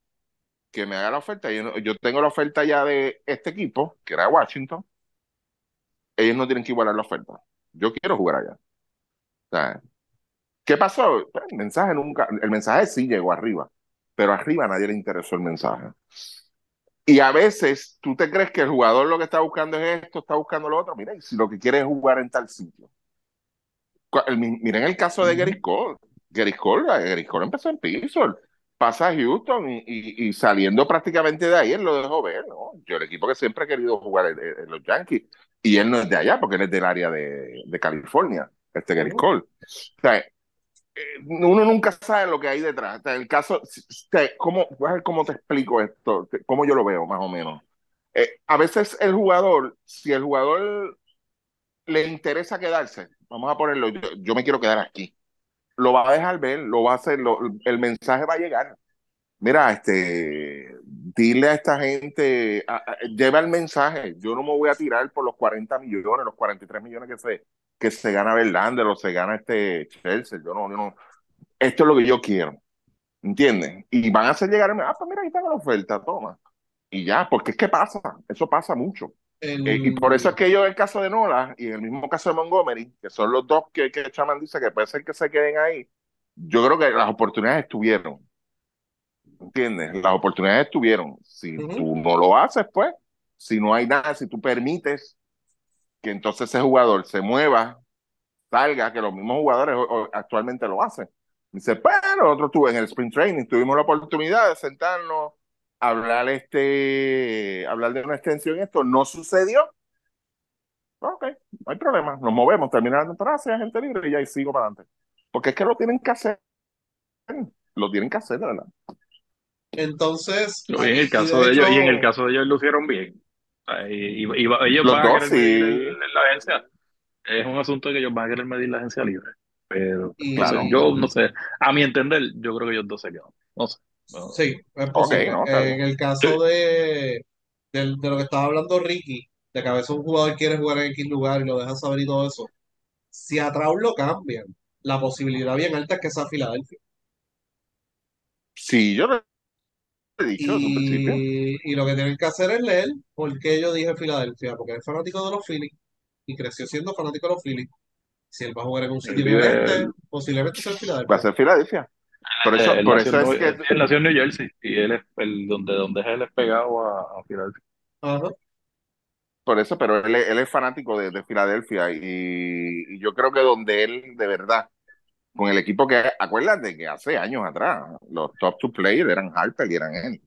que me haga la oferta. Yo, yo tengo la oferta ya de este equipo, que era Washington. Ellos no tienen que igualar la oferta. Yo quiero jugar allá. ¿Qué pasó? Pues, el mensaje nunca, el mensaje sí llegó arriba, pero arriba nadie le interesó el mensaje. Y a veces tú te crees que el jugador lo que está buscando es esto, está buscando lo otro. Mira, si lo que quiere es jugar en tal sitio. Miren el caso de Gary Cole. Gary Cole, Gary Cole empezó en Pittsburgh, pasa a Houston y, y, saliendo prácticamente de ahí él lo dejó ver. ¿no? Yo el equipo que siempre he querido jugar en, los Yankees y él no es de allá porque él es del área de, de California, este Gary Cole. O sea, eh, uno nunca sabe lo que hay detrás. el caso, ¿cómo, cómo te explico esto? ¿Cómo yo lo veo, más o menos? Eh, a veces el jugador, si el jugador le interesa quedarse, vamos a ponerlo, yo, me quiero quedar aquí, lo va a dejar ver, lo va a hacer, el mensaje va a llegar. Mira, este, dile a esta gente, lleva el mensaje, yo no me voy a tirar por los 40 millones, los 43 millones que se, que se gana Verlander o se gana este Chelsea. Yo no, yo no. Esto es lo que yo quiero. ¿Entiendes? Y van a hacer llegar a ah, pues mira, ahí está la oferta, toma. Y ya, porque es que pasa, eso pasa mucho. Eh, y por eso es que yo, en el caso de Nola y en el mismo caso de Montgomery, que son los dos que, que Chaman dice que puede ser que se queden ahí, yo creo que las oportunidades estuvieron. ¿Entiendes? Las oportunidades estuvieron. Si tú no lo haces, pues, si no hay nada, si tú permites que entonces ese jugador se mueva, salga, que los mismos jugadores actualmente lo hacen. Dice, pero nosotros tuve en el sprint training, tuvimos la oportunidad de sentarnos, hablar este, hablar de una extensión, esto no sucedió. Ok, no hay problema, nos movemos, terminamos la temporada, sea gente libre y ya y sigo para adelante. Porque es que lo tienen que hacer, lo tienen que hacer, de verdad. Entonces, y en el caso de, ellos, y en el caso de ellos lo hicieron bien. Y, ellos van a querer medir la agencia. Es un asunto que ellos van a querer medir la agencia libre. pero Y, Claro. yo no sé, a mi entender, yo creo que ellos dos se quedan. No sé. no. Sí, es Ok, posible. no, en el caso de, de lo que estaba hablando Ricky, de que a veces un jugador quiere jugar en X lugar y lo deja saber y todo eso, si a Trout lo cambian, la posibilidad bien alta es que sea Filadelfia. Sí, yo he dicho desde un principio. Y, y lo que tienen que hacer es leer por qué yo dije Filadelfia, porque es fanático de los Phillies y creció siendo fanático de los Phillies. Si él va a jugar en un sitio vive, diferente, posiblemente sea en Va a Filadelfia. ser Filadelfia. Por eso, él por eso es que él nació en New Jersey y él es el donde, donde es él es pegado a, a Filadelfia. Ajá. Por eso, pero él, es- él es fanático de, de Filadelfia y, y yo creo que donde él, de verdad, con el equipo que, acuérdate que hace años atrás, los top two players eran Harper y eran él.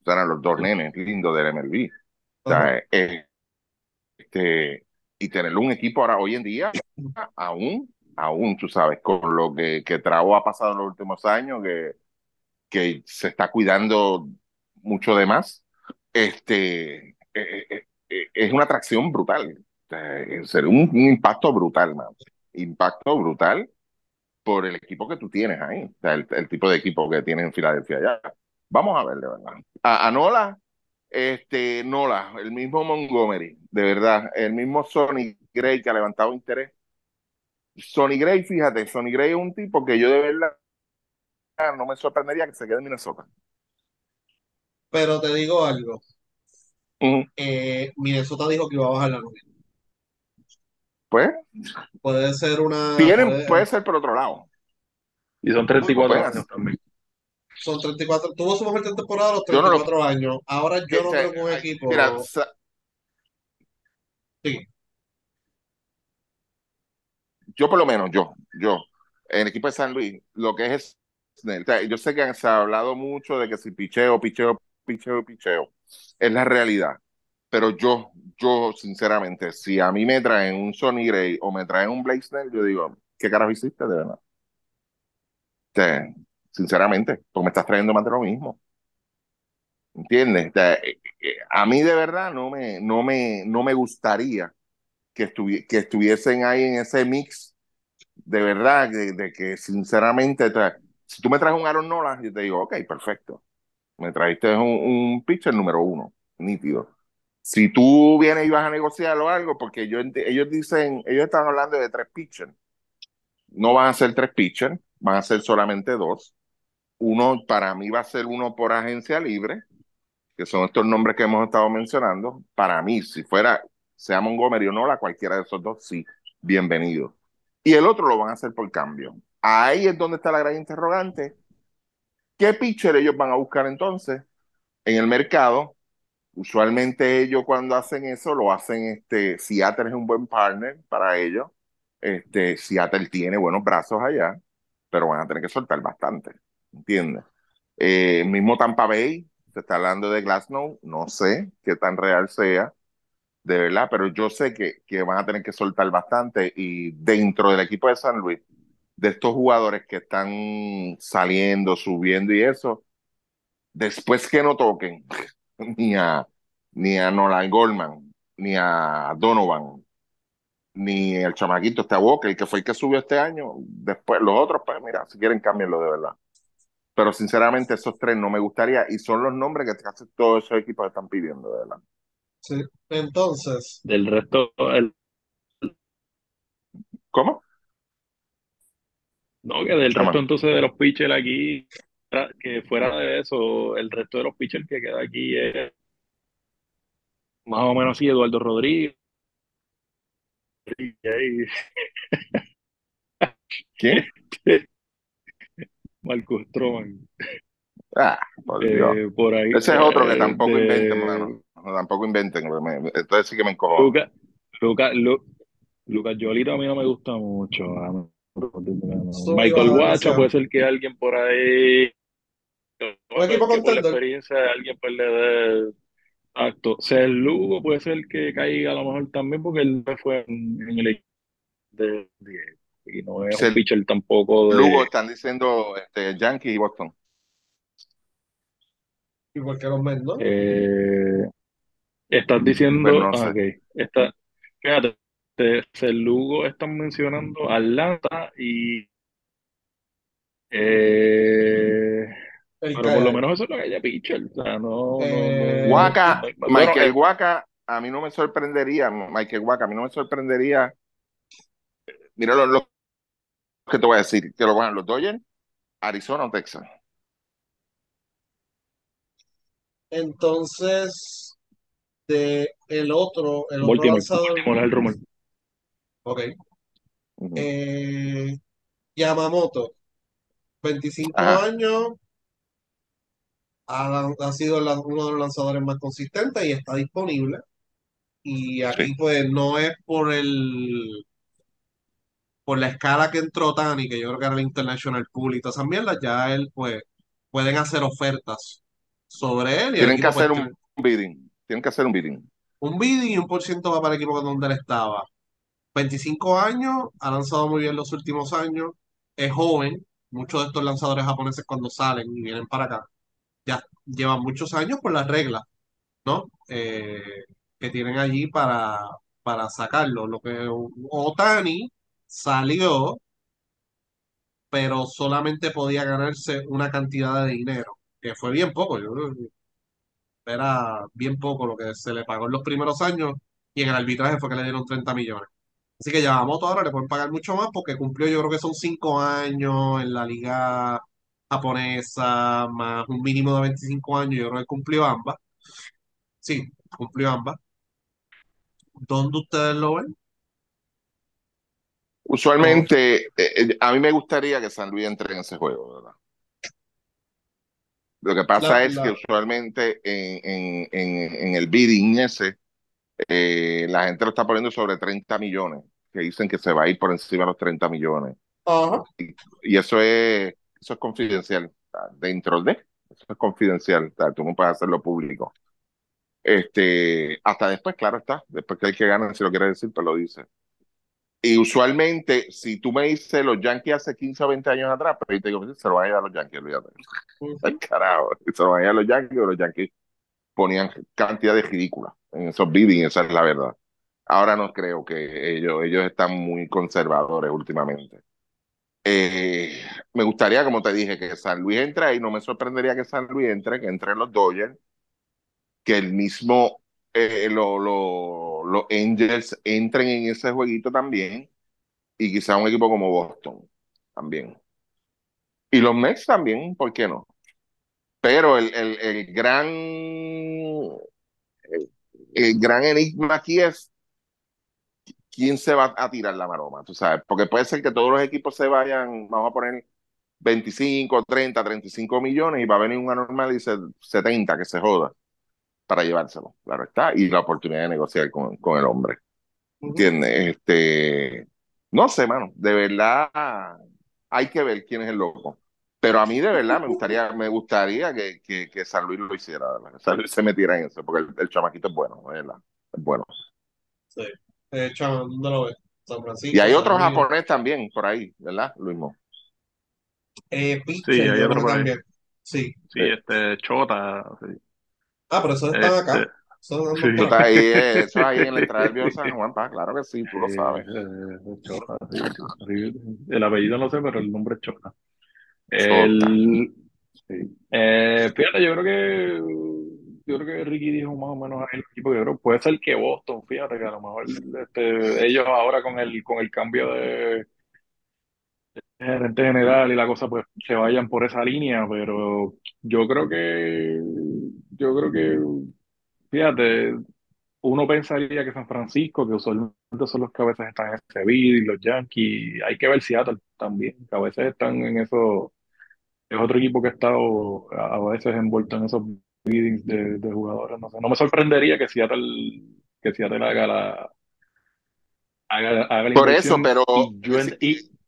O sea, eran los dos nenes lindos del MLB. O sea, eh, este, y tener un equipo ahora, hoy en día, aún, aún, tú sabes, con lo que, que Travo ha pasado en los últimos años, que, que se está cuidando mucho de más, este, eh, eh, es una atracción brutal. Sería un, un impacto brutal, man. Impacto brutal por el equipo que tú tienes ahí, o sea, el, el tipo de equipo que tienes en Filadelfia ya. Vamos a ver, de verdad. A, a Nola, este, Nola, el mismo Montgomery, de verdad, el mismo Sonny Gray que ha levantado interés. Sonny Gray, fíjate, Sonny Gray es un tipo que yo de verdad no me sorprendería que se quede en Minnesota. Pero te digo algo, eh, Minnesota dijo que iba a bajar la nómina. Pues Puede ser una, tienen, puede- puede ser por otro lado. Y son 34 Pueden años también. son 34, tuvo su mejor temporada a los Yo no lo- 34 años. Ahora yo no creo que un equipo, Mira, sa- sí, yo por lo menos, yo, yo, en el equipo de San Luis, lo que es Snell, o sea, yo sé que se ha hablado mucho de que si picheo, picheo, picheo, picheo, es la realidad, pero yo, yo sinceramente, si a mí me traen un Sonny Gray o me traen un Blake Snell, yo digo, ¿qué carajo hiciste de verdad? Sea, sinceramente, porque me estás trayendo más de lo mismo. ¿Entiendes? Sea, eh, eh, a mí de verdad no me, no me, no me gustaría que, estuvi- que estuviesen ahí en ese mix de verdad, de, de que sinceramente, te- si tú me traes un Aaron Nola, yo te digo, ok, perfecto. Me trajiste un, un pitcher número uno, nítido. Si tú vienes y vas a negociar o algo, porque yo, ellos dicen, ellos están hablando de tres pitchers. No van a ser tres pitchers, van a ser solamente dos. Uno, para mí va a ser uno por agencia libre, que son estos nombres que hemos estado mencionando. Para mí, si fuera, sea Montgomery o Nola, cualquiera de esos dos, sí, bienvenido. Y el otro lo van a hacer por cambio. Ahí es donde está la gran interrogante. ¿Qué pitcher ellos van a buscar entonces en el mercado? Usualmente ellos cuando hacen eso lo hacen, este, Seattle es un buen partner para ellos. Este, Seattle tiene buenos brazos allá, pero van a tener que soltar bastante, ¿entiendes? Eh, mismo Tampa Bay, se está hablando de Glasnow, no sé qué tan real sea, de verdad, pero yo sé que, que van a tener que soltar bastante y dentro del equipo de San Luis, de estos jugadores que están saliendo, subiendo y eso, después que no toquen ni a, ni a Nolan Goldman, ni a Donovan, ni el chamaquito, este a Walker, que fue el que subió este año, después los otros, pues mira, si quieren cámbienlo de verdad. Pero sinceramente esos tres no me gustaría y son los nombres que casi todos esos equipos están pidiendo, de verdad. sí. Entonces, Del resto, el, ¿Cómo? no, que del resto entonces de los pitchers aquí, que fuera de eso, el resto de los pitchers que queda aquí es más o menos así, Eduardo Rodríguez, [LAUGHS] ¿Quién? [LAUGHS] Marcus Stroman, Ah, por eh, por ahí. Ese es otro que eh, tampoco de- inventen, mano. No, tampoco inventen. me- entonces sí que me encojo. Luca, Luca, Lu- Lucas Yolito a mí no me gusta mucho. Michael Guacha puede ser que alguien por ahí. Un equipo que por la experiencia de alguien pues le dé acto. Ser Lugo puede ser que caiga a lo mejor también porque él fue en, en el equipo de, de- y no es un pitcher tampoco de Lugo están diciendo este, Yankees y Boston. igual que los Mets, ¿no? eh, estás diciendo no ah, está, fíjate Este, Lugo están mencionando Atlanta y eh, pero por lo menos eso es lo que haya pitcher. O sea, no, eh, Waka, Michael Waka, a mí no me sorprendería, Michael Waka, a mí no me sorprendería. Mira lo, que te voy a decir, que lo van los Dodgers, Arizona o Texas. Entonces, de el otro, el otro lanzador. el rumor. Ok. Eh, Yamamoto, 25 años, ha, sido uno de los lanzadores más consistentes y está disponible. Y aquí pues no es por el por la escala que entró Tani, que yo creo que era el International Pool y todas esas mierdas, ya él pues pueden hacer ofertas sobre él. Y Tienen que pues, hacer un bidding. Tienen que hacer un bidding. Un bidding y un por ciento va para el equipo donde él estaba. 25 años, ha lanzado muy bien los últimos años, es joven. Muchos de estos lanzadores japoneses cuando salen y vienen para acá, ya llevan muchos años por las reglas, ¿no? Eh, que tienen allí para, para sacarlo. Lo que Otani salió, pero solamente podía ganarse una cantidad de dinero, que fue bien poco. Yo creo era bien poco lo que se le pagó en los primeros años y en el arbitraje fue que le dieron 30 millones. Así que Yamamoto ahora le pueden pagar mucho más porque cumplió, yo creo que son cinco años en la liga japonesa, más un mínimo de 25 años, yo creo que cumplió ambas. Sí, cumplió ambas. ¿Dónde ustedes lo ven? Usualmente, eh, eh, a mí me gustaría que San Luis entre en ese juego, ¿verdad? Lo que pasa es que usualmente en, en, en, el bidding ese, eh, la gente lo está poniendo sobre 30 millones, que dicen que se va a ir por encima de los 30 millones. Y, eso es eso es confidencial. Dentro de eso es confidencial. Tú no puedes hacerlo público. Este, hasta después, claro está. Después que hay que ganar, si lo quiere decir, pues lo dice. Y usualmente, si tú me dices los Yankees hace 15 o 20 años atrás, pero pues, te digo, se lo van a ir a los Yankees, olvídate. [LAUGHS] Carajo, se lo van a ir a los Yankees o los Yankees ponían cantidad de ridícula en esos bidding, esa es la verdad. Ahora no creo que ellos, ellos están muy conservadores últimamente. Eh, me gustaría, como te dije, que San Luis entre y no me sorprendería que San Luis entre, que entre los Dodgers, que el mismo, eh, los Angels entren en ese jueguito también, y quizá un equipo como Boston también. Y los Mets también, ¿por qué no? Pero el, el, el gran el, gran enigma aquí es quién se va a tirar la maroma, tú sabes, porque puede ser que todos los equipos se vayan, vamos a poner 25, 30, 35 millones y va a venir un anormal y dice 70 que se joda para llevárselo, claro está, y la oportunidad de negociar con, con el hombre. ¿Entiendes? Este, no sé, mano, de verdad hay que ver quién es el loco. Pero a mí de verdad me [LAUGHS] gustaría, me gustaría que, que, que San Luis lo hiciera, que San Luis se metiera en eso, porque el, chamaquito es bueno, ¿verdad? Es bueno. Sí. Eh, ¿dónde lo ves? San Francisco. Y hay otros japoneses también por ahí, ¿verdad, Luis Eh, sí, hay otro también. Sí. Sí, este, Chota. Sí. Ah, pero eso está acá. Este, eso, sí. está ahí, eh, eso ahí en la [LAUGHS] entrada del Bio San Juan, pa, claro que sí, tú lo sabes. Eh, Chota, el apellido no sé, pero el nombre es Chota. El, eh, fíjate, yo creo que yo creo que Ricky dijo más o menos ahí el equipo yo creo puede ser que Boston, fíjate que a lo mejor este, ellos ahora con el con el cambio de, gerente general y la cosa pues se vayan por esa línea, pero yo creo que yo creo que fíjate, uno pensaría que San Francisco, que usualmente son los que a veces están en ese y los Yankees, hay que ver Seattle también, que a veces están en eso es otro equipo que ha estado a veces envuelto en esos biddings de, jugadores. No, sé, no me sorprendería que Seattle, que Seattle haga la. Haga, haga Por eso, pero.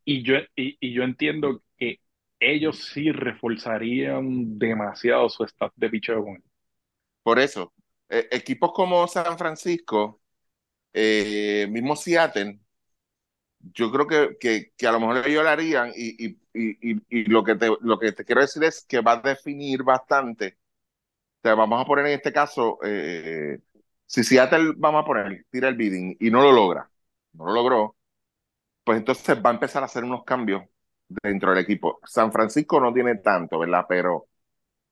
Y yo, y, yo, entiendo que ellos sí reforzarían demasiado su staff de picheo con él. Por eso, e, equipos como San Francisco, eh, mismo Seattle, yo creo que, que, que, a lo mejor ellos lo harían y, y, y, y, lo, que te, lo que te quiero decir es que va a definir bastante. O sea, vamos a poner en este caso, eh, si Seattle, vamos a poner, tira el bidding y no lo logra, no lo logró, pues entonces va a empezar a hacer unos cambios dentro del equipo. San Francisco no tiene tanto, ¿verdad? Pero,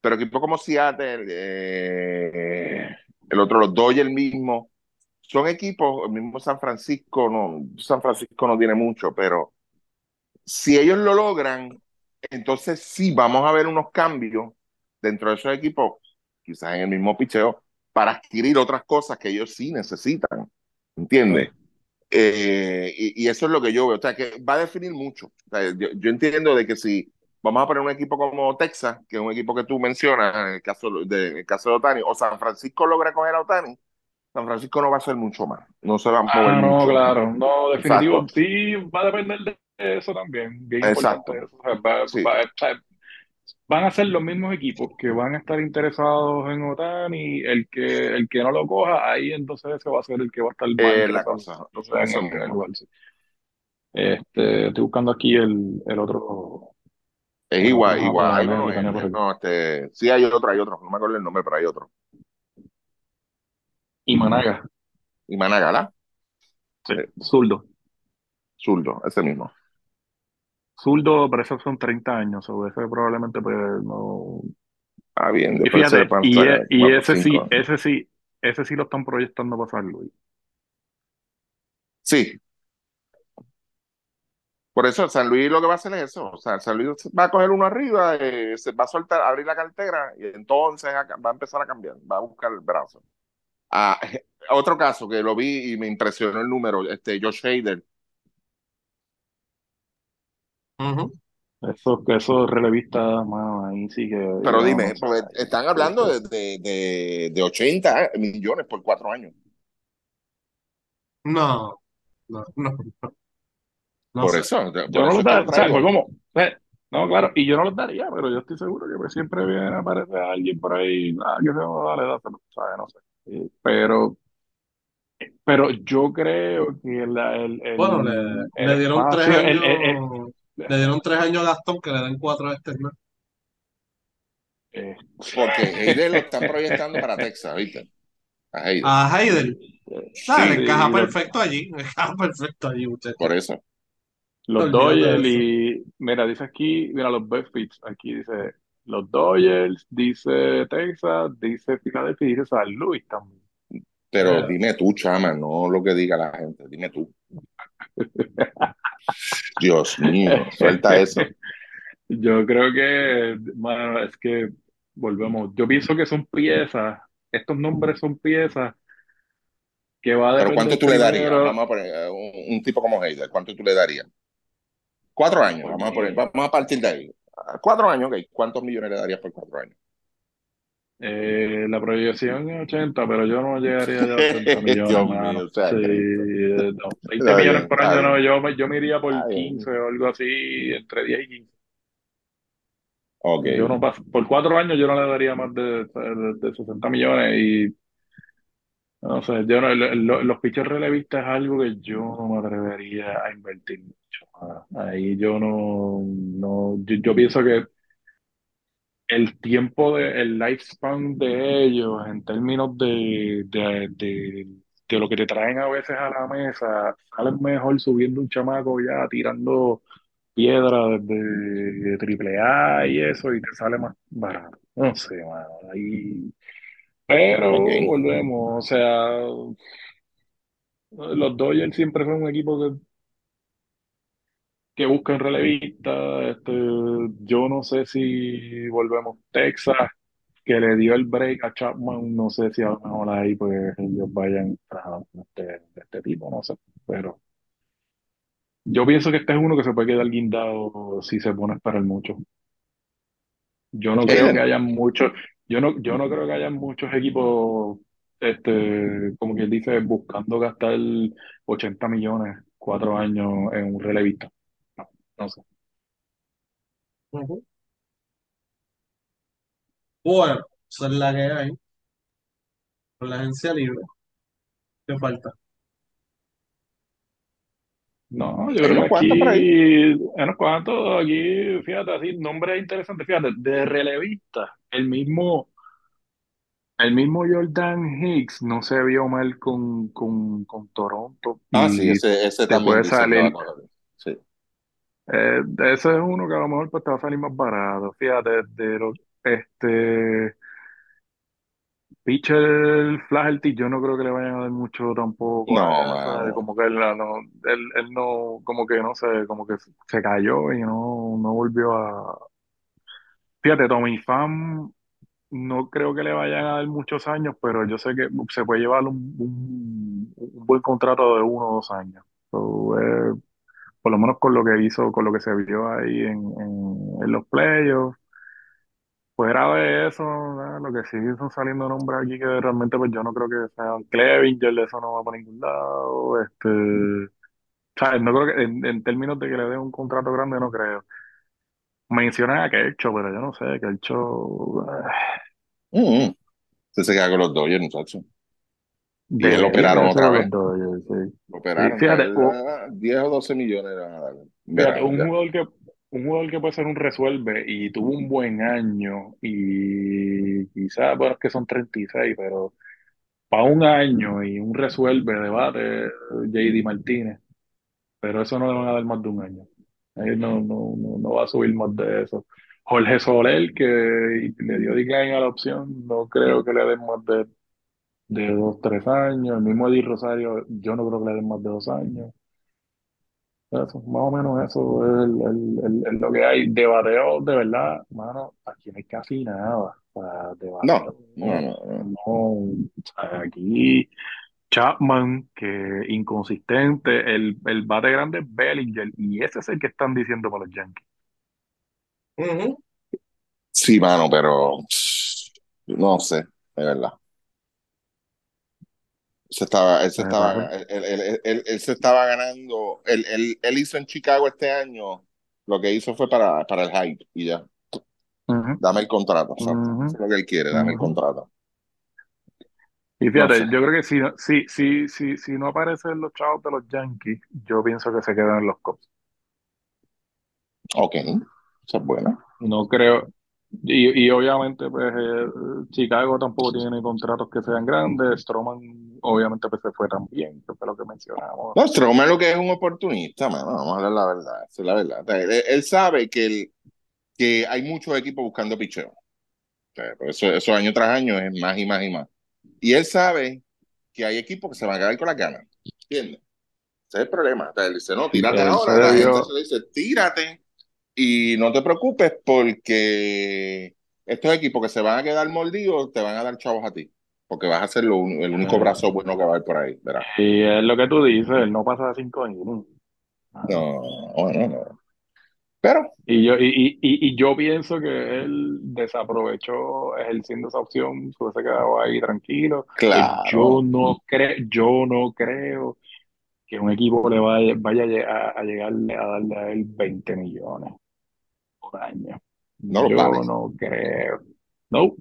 pero equipos como Seattle, eh, el otro, los Dodgers mismo, son equipos, el mismo San Francisco, no, San Francisco no tiene mucho, pero si ellos lo logran, entonces sí vamos a ver unos cambios dentro de esos equipos, quizás en el mismo picheo, para adquirir otras cosas que ellos sí necesitan. ¿Entiendes? Eh, y, y, eso es lo que yo veo. O sea, que va a definir mucho. O sea, yo, yo, entiendo de que si vamos a poner un equipo como Texas, que es un equipo que tú mencionas, en el caso de, en el caso de Otani, o San Francisco logra coger a Otani, San Francisco no va a hacer mucho más. No se va a mover ah, no, mucho. claro. No, definitivo. Exacto. Sí, va a depender de eso también. Bien Exacto. Eso. O sea, va, Sí. va- o sea, van a ser los mismos equipos que van a estar interesados en Otani. El que, el que no lo coja, ahí entonces ese va a ser el que va a estar más Eh, la cosa. Entonces, en Eso el, en el mismo. lugar, sí. Este, estoy buscando aquí el, el otro. Es igual, otro igual. aquí. no, este, sí hay otro, hay otro. No me acuerdo el nombre, pero hay otro. Y Managa, Y Managala, sí, Sí. zurdo. zurdo, ese mismo. Zurdo, pero esos son 30 años, o ese probablemente pues no. Ah, bien, Y fíjate, van y, a e- y ese sí, ese sí, ese sí lo están proyectando para San Luis. Sí, por eso San Luis lo que va a hacer es eso. O sea, San Luis va a coger uno arriba, eh, se va a soltar, abrir la cartera y entonces va a empezar a cambiar, va a buscar el brazo. Ah, [LAUGHS] otro caso que lo vi y me impresionó el número, este Josh Hader. Ujú. Esos, esos relevistas, mano, ahí sí que. Pero dime, porque ahí están hablando de, de, de, de 80 millones por cuatro años. No, no, no, no, no Por sé. eso, Yo no los daría, o sea, como, eh, no, claro, y yo no los daría, pero yo estoy seguro que pues, siempre viene a aparecer alguien por ahí, ah, que se dale, dáselo, ¿sabes? No sé. Eh, Pero, pero yo creo que la- el, el, Bueno, le, el le dieron tres espacio, años, el- el- le dieron tres años a Gastón, que le den cuatro a este, ¿no? eh, Porque Hader lo están [LAUGHS] proyectando para Texas, ¿viste? A Hader. A. Nada, le Sí, encaja perfecto allí, le encaja perfecto allí, muchachos. por eso. los eso. y, mira, dice aquí, mira, los best fits, aquí dice los Dodgers, dice Texas, dice Philadelphia y dice San Luis también. Pero dime tú, chama, no lo que diga la gente, dime tú. [LAUGHS] Dios mío, suelta eso. [LAUGHS] Yo creo que, mano, es que volvemos. Yo pienso que son piezas, estos nombres son piezas que va a Pero ¿cuánto tú le darías? Vamos a poner eh, un, un tipo como Hader, ¿cuánto tú le darías? Cuatro años, vamos a poner, vamos a partir de ahí. Cuatro años, ok. ¿Cuántos millones le darías por cuatro años? eh, la proyección es 80, pero yo no llegaría ya a 80 [LAUGHS] millones, Dios mío, o sea, Sí, eh, no, [LAUGHS] 20 Está millones por año no, yo, me- yo me iría por está bien. 15 o algo así, entre 10 y 15. Ok. Yo no paso, por cuatro años yo no le daría más de, de, de 60 millones y no sé, yo no, lo- lo- los pitchers relevistas es algo que yo no me atrevería a invertir mucho. Ahí yo no, no, yo, yo pienso que el tiempo de, el lifespan de ellos en términos de, de, de, de lo que te traen a veces a la mesa, salen mejor subiendo un chamaco ya tirando piedra desde triple A y eso y te sale más barato. No sé, mano, ahí, pero Ok. volvemos, o sea, los Dodgers siempre son un equipo que, que buscan relevistas, este, yo no sé si volvemos Texas que le dio el break a Chapman, no sé si a lo mejor ahí pues ellos vayan a este, de este tipo, no sé, pero yo pienso que este es uno que se puede quedar guindado si se pone a esperar mucho. Yo no creo que haya muchos, yo no, yo no creo que haya muchos equipos, este, como quien dice, buscando gastar 80 millones cuatro años en un relevista. No, no sé. Bueno, esa es la que hay con la agencia libre. ¿Qué falta? No, yo creo que aquí, en unos cuantos, aquí, fíjate, así, nombres interesantes, fíjate, de relevista, el mismo, el mismo Jordan Hicks no se vio mal con, con, con Toronto Ah, sí, ese, ese te puede salir. Sí. eh, ese es uno que a lo mejor pues, te va a salir más barato. Fíjate, de los, este, Pitcher Flaherty, yo no creo que le vayan a dar mucho tampoco No, mano. Como que él, no, él, él no, como que no sé, como que se cayó y no, no volvió a... Fíjate, Tommy Pham no creo que le vayan a dar muchos años, pero yo sé que se puede llevar un, un, un buen contrato de uno o dos años. So, eh, por lo menos con lo que hizo, con lo que se vio ahí en, en, en los playoffs. Fuera de eso, lo que sí son saliendo nombres aquí que realmente pues yo no creo que sean Clevinger, eso no va por ningún lado. Este, ¿sabes? No creo que en, en términos de que le den un contrato grande, no creo. Mencionan a Kershaw, pero yo no sé, Kershaw eh, Mm, Ese se queda con los Dodgers, muchacho. Y él lo operaron otra vez. Dodgers, sí. Lo Sí, operaron. fíjate, o- ah, 10 o 12 millones le van a dar. fíjate, un ya. jugador que, un jugador que puede ser un resuelve y tuvo un buen año y quizás, bueno, es que son 36, pero para un año y un resuelve debate JD Martínez, pero eso no le van a dar más de un año. Él no, no, no, no va a subir más de eso. Jorge Soler, que le dio decline a la opción, no creo que le den más de, de dos, tres años. El mismo Eddie Rosario, yo no creo que le den más de dos años. Eso, más o menos eso es el, el- el- el lo que hay. De bateo, de verdad, mano, aquí no hay casi nada. O sea, de No, bateo, no, no, no. no. O sea, aquí Chapman, que inconsistente, el, el bate grande es Bellinger, y ese es el que están diciendo para los Yankees. Ujú. Sí, mano, pero no sé, de verdad. Se estaba, él se estaba, él, él- él- él- él se estaba ganando. Él, él- él hizo en Chicago este año. Lo que hizo fue para, para el hype y ya. Dame el contrato, Eso es lo que él quiere, dame el contrato. Y No fíjate, sé. yo creo que si, no- si, si, si, si no aparecen los chavos de los Yankees, yo pienso que se quedan en los Cubs. Ok, eso es bueno. No creo. Y, y obviamente, pues eh, Chicago tampoco tiene contratos que sean grandes. Stroman, obviamente, pues se fue también, que fue lo que mencionamos. No, Stroman lo que es un oportunista, mano. Vamos a hablar la verdad. Es la verdad. O sea, él, él sabe que, el, que hay muchos equipos buscando picheo. O sea, por eso, eso año tras año es más y más y más. Y él sabe que hay equipos que se van a quedar con las ganas. ¿Entiendes? Ese es el problema. O sea, él dice, no, tírate ahora. La gente se le dice, tírate y no te preocupes porque estos equipos que se van a quedar mordidos te van a dar chavos a ti. Porque vas a ser lo el único eh, brazo bueno que va a haber por ahí, ¿verdad? y es lo que tú dices, él no pasa de cinco innings. Ah. No, bueno, no. Pero, Y yo, y, y, y yo pienso que él desaprovechó ejerciendo esa opción, se hubiese quedado ahí tranquilo. Pues yo claro, no creo, yo no creo que un equipo le vaya, vaya a- a llegarle a darle a él 20 millones por año. no no creo. No,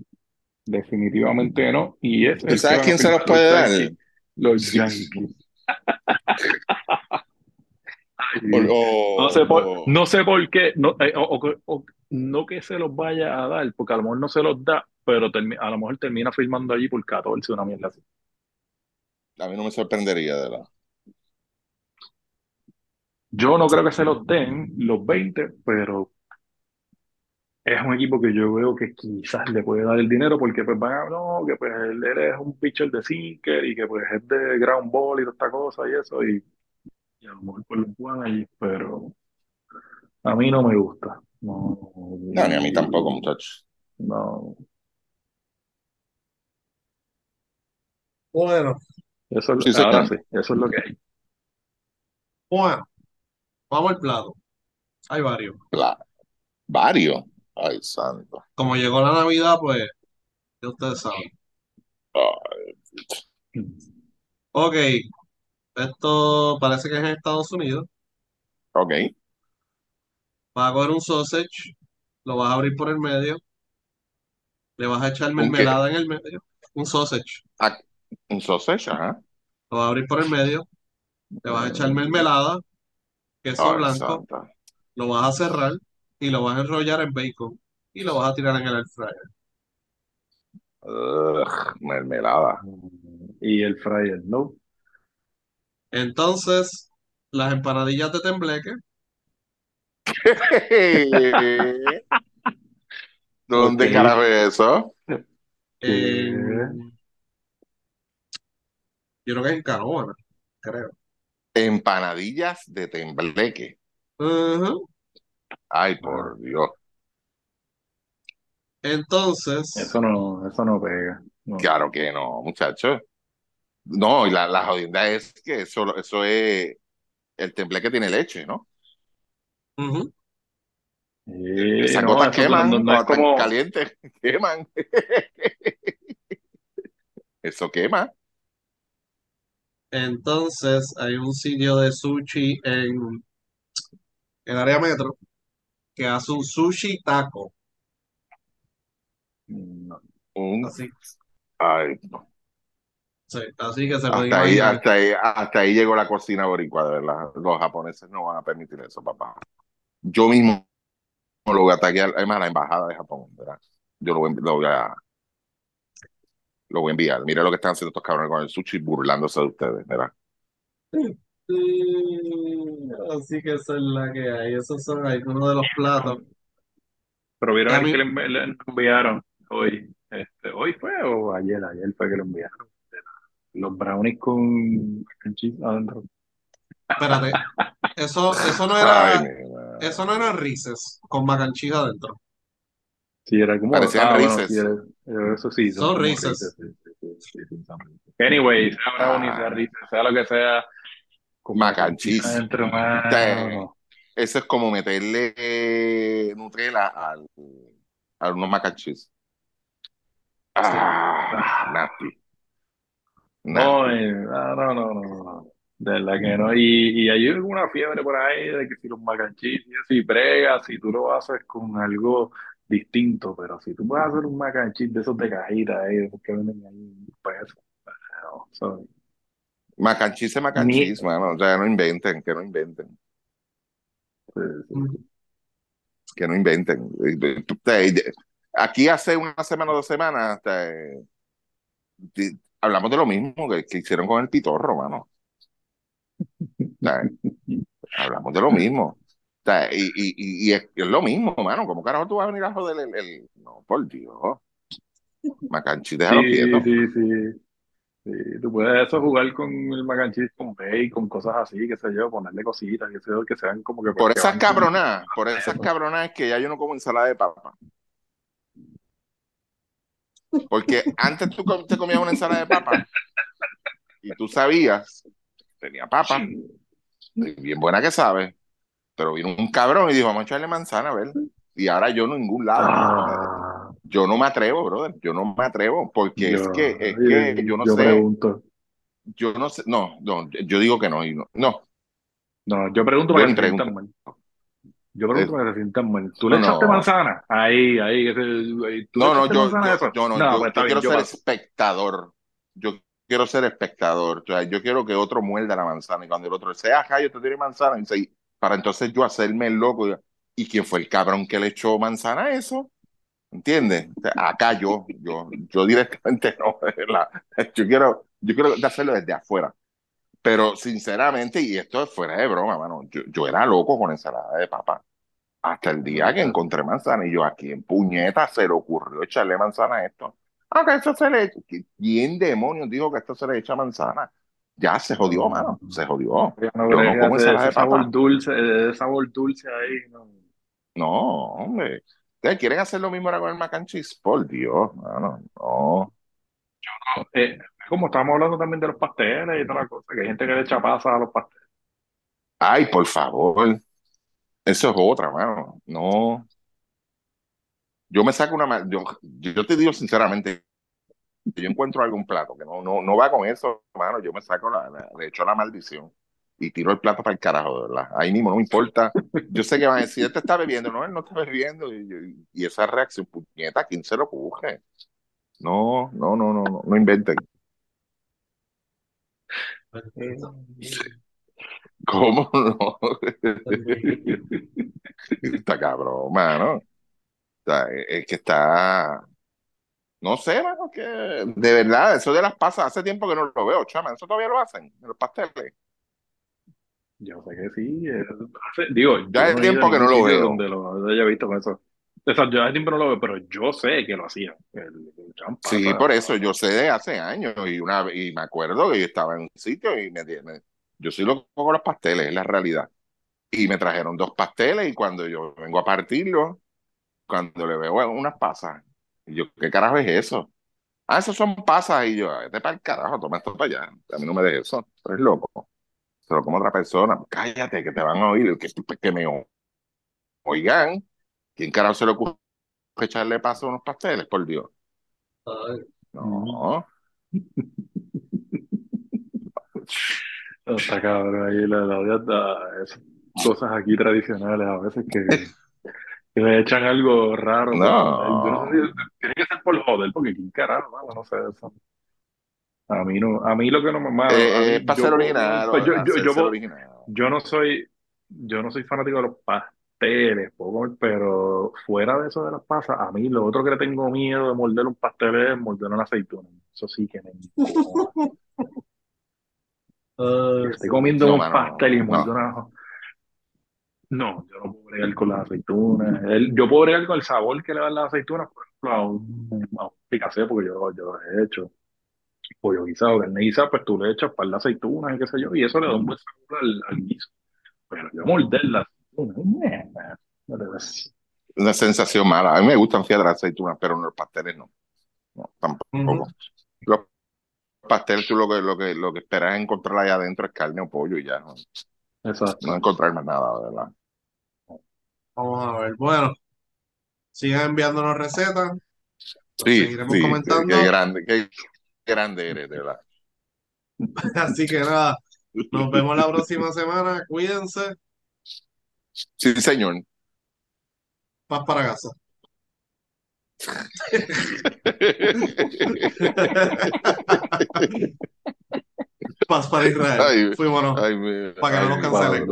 definitivamente no. Y ese ¿Tú es el que sabes quién se los puede dar? Los Yankees. [LAUGHS] O. No sé por, o- no sé por qué, no, eh, o, no que se los vaya a dar, porque a lo mejor no se los da, pero termi- a lo mejor termina firmando allí por 14, una mierda así. a mí no me sorprendería, de verdad. Yo no creo que se los den los 20, pero es un equipo que yo veo que quizás le puede dar el dinero porque pues van a, no, que pues él, él es un pitcher de sinker y que pues es de ground ball y toda esta cosa y eso, y, y a lo mejor pues lo juegan allí, pero a mí no me gusta. No, No, ni a mí tampoco, muchachos. no. Bueno, Eso, es- Sí, ahora sí, eso es lo que hay. bueno, vamos al plato. Hay varios. Varios. Ay, santo. Como llegó la Navidad, pues, ya ustedes saben. Ay, Ok, esto parece que es en Estados Unidos. ok. Vas a coger un sausage, lo vas a abrir por el medio, le vas a echar mermelada en el medio. Un sausage, Ah, un sausage, ajá. lo vas a abrir por el medio, le vas a echar mermelada, queso Ay, blanco, santa. lo vas a cerrar y lo vas a enrollar en bacon y lo vas a tirar en el air fryer. Ugh, mermelada. Y el fryer, no. Entonces, las empanadillas de tembleque, [LAUGHS] ¿Dónde Ok. carajo es eso? En- yo creo que es en Canóvana, creo. Empanadillas de tembleque. Ujú. Ay, por Dios. Entonces, Eso no, eso no pega. No. Claro que no, muchachos. No, y la, la jodienda es que eso, eso es el tembleque tiene leche, ¿no? Sí, Esas no, gotas queman, no, no es como, calientes, [LAUGHS] queman. Eso quema. entonces hay un sitio de sushi en el área metro que hace un sushi taco. no. Un- Así, ay, sí, así que se puede hasta ahí, hasta ahí, hasta ahí llegó la cocina boricua, de verdad. Los japoneses no van a permitir eso, papá. Yo mismo lo voy a ataquear, además la embajada de Japón, ¿verdad? Yo lo voy, lo voy a lo voy a enviar. Mira lo que están haciendo estos cabrones con el sushi burlándose de ustedes, ¿verdad? Sí, así que esa es la que hay. Esos son algunos de los platos. Pero vieron a el mí- que le, envi- le enviaron hoy. Este, ¿Hoy fue o ayer? Ayer fue que lo enviaron. Los brownies con mac and cheese adentro. Espérate, eso, eso no Ay, era, mi madre. eso no era Reese's con mac and cheese adentro. Sí, era como. Parecían ah, bueno, sí, era- eso sí. Son como Reese's. Sí, sí, sí, sí, sí, son Reese's. Anyway, sea brownie, sea Ah. Reese's, sea lo que sea. Mac and cheese. adentro, mano. Sí. Eso es como meterle eh, Nutella al, a unos mac and cheese. Ah, nasty. No, Nasty. eh, no, no, no, no. De verdad que no. Y, y hay alguna fiebre por ahí de que si los mac and cheese y eso, y brega, si tú lo haces con algo distinto, pero si tú a hacer un mac and cheese de esos de cajita esos que venden ahí un peso, no, sorry. Mac and cheese es mac and Ni- cheese, mano. O sea, no inventen, que no inventen. Que no inventen. Eh, eh, eh, Aquí hace una semana o dos semanas eh, di- hablamos de lo mismo que, que hicieron con el pitorro, mano. O sea, hablamos de lo mismo. O sea, y, y, y, y es, es lo mismo, mano. ¿Cómo carajo tú vas a venir a joder el, el- No, por Dios. Macanchi, déjalo Sí, quieto. sí, sí. Sí, tú puedes eso jugar con el mac and cheese, con bacon, cosas así, qué sé yo, ponerle cositas, qué sé yo, que sean como que... Por esas con- cabronadas, por esas cabronadas que ya yo no como ensalada de papa. Porque antes tú te comías una ensalada de papa y tú sabías, tenía papa, bien buena que sabe, pero vino un cabrón y dijo, vamos a echarle manzana, a ver. Y ahora yo no en ningún lado. Ah, Yo no me atrevo, brother. Yo no me atrevo porque es yo- que, es que yo no sé, pregunto. yo no sé, no, no, yo digo que no, y no, no, No, yo pregunto Yo para ni que se sientan pregunto. mal. Yo pregunto para que se sientan mal. ¿Tú le no. echaste manzana? Ahí, ahí. ahí, ¿Tú no, no, yo, yo, yo no, No, yo, pues yo quiero yo ser espectador. Yo quiero ser espectador. O sea, yo quiero que otro muerda la manzana y cuando el otro sea, ajá, yo te tiré manzana, y dice, para entonces yo hacerme el loco. y- ¿Y quién fue el cabrón que le echó manzana a eso? ¿Entiendes? O sea, acá yo, yo, yo directamente [LAUGHS] no. Yo quiero, yo quiero hacerlo desde afuera. Pero sinceramente, y esto es fuera de broma, mano, yo, yo era loco con ensalada de papa. Hasta el día que encontré manzana y yo aquí en puñeta se le ocurrió echarle manzana a esto. Ah, que esto se le echa. ¿Quién demonios dijo que esto se le echa manzana? Ya se jodió, No. mano. Se jodió. No Yo no bregas como ensalada de papa. sabor dulce, ese sabor dulce ahí. No. No, hombre. ¿Ustedes quieren hacer lo mismo ahora con el mac and cheese? Por Dios, mano. No. Eh, como estábamos hablando también de los pasteles y toda la cosa, que hay gente que le echa pasa a los pasteles. Ay, por favor. Eso es otra, mano. No. Yo me saco una. Yo, yo te digo sinceramente, yo encuentro algún plato que no, no, no va con eso, mano. Yo me saco la, la- le echo la maldición y tiro el plato para el carajo, de verdad. Ahí mismo no me importa. Yo sé que van a decir, este está bebiendo, no, él no está bebiendo. Y, esa reacción, puñeta, ¿quién se lo ocurre? No, no, no, no, no, no inventen. ¿Cómo no? [LAUGHS] Está cabrón, mano. Sea, es que está. No sé, mano, que de verdad, eso de las pasas, hace tiempo que no lo veo, chama, eso todavía lo hacen, en los pasteles. Yo sé que sí. hace- digo, Ya hay no tiempo que no lo veo. donde lo haya visto con eso. O sea, yo hace tiempo no lo veo, pero yo sé que lo hacían. El, el Sí, por eso, yo sé de hace años y una y me acuerdo que yo estaba en un sitio y me, me- yo soy loco con los pasteles, es la realidad. Y me trajeron dos pasteles y cuando yo vengo a partirlo, cuando le veo unas pasas, y yo, ¿qué carajo es eso? Ah, esos son pasas y yo, vete para el carajo, toma esto para allá. A mí no me dejes eso, eres loco. Se lo como otra persona, cállate que te van a oír, que, que me oigan. ¿Quién carajo se le ocurre echarle paso a unos pasteles, por Dios? Ay, No. Está cabrón ahí la, la dieta, esas cosas aquí tradicionales a veces que, que le echan algo raro. No. poner. Yo no sé si tiene que ser por joder, porque quién carajo, mano, no sé eso. A mí no, a mí lo que no me mano, a Eh, mí, para yo, ser original, pues yo, yo, hacerse yo, puedo- original. yo no soy, yo no soy fanático de los pasteles, pero fuera de eso de las pasas, a mí lo otro que le tengo miedo de morder un pastel es morder una aceituna. Eso sí que me [LAUGHS] sí. comiendo No, un mano, pastel y no. muerdo una... No, yo no puedo bregar con las aceitunas. El- yo puedo bregar con el sabor que le dan las aceitunas, por ejemplo, a un, a un picacé, porque yo, yo lo he hecho. Pollo guisado, carne guisada, pues tú le echas par de aceitunas y qué sé yo, y eso le da un buen sabor al, al guiso. Pero yo morder la aceituna, no te ves. Una sensación mala. A mí me gustan fíjate las aceitunas, pero los pasteles no. No, tampoco. Los pasteles, tú lo que, lo que, lo que esperas encontrar allá adentro es carne o pollo y ya. No, Exacto. no encontrar más nada, de verdad. Vamos a ver. Bueno, sigan enviándonos recetas. las Sí, seguiremos sí, comentando. qué grande, qué grande eres, de verdad. [LAUGHS] Así que nada, nos vemos la próxima semana. Cuídense. Sí, señor. Paz para casa. [LAUGHS] Paz para Israel. Ay, Fuímonos. ay, Para que no ay, nos mi- cancelen.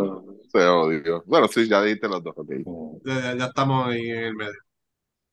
Se odió. Bueno, sí, ya dijiste los dos. no. Ya, ya- ya estamos ahí en el medio.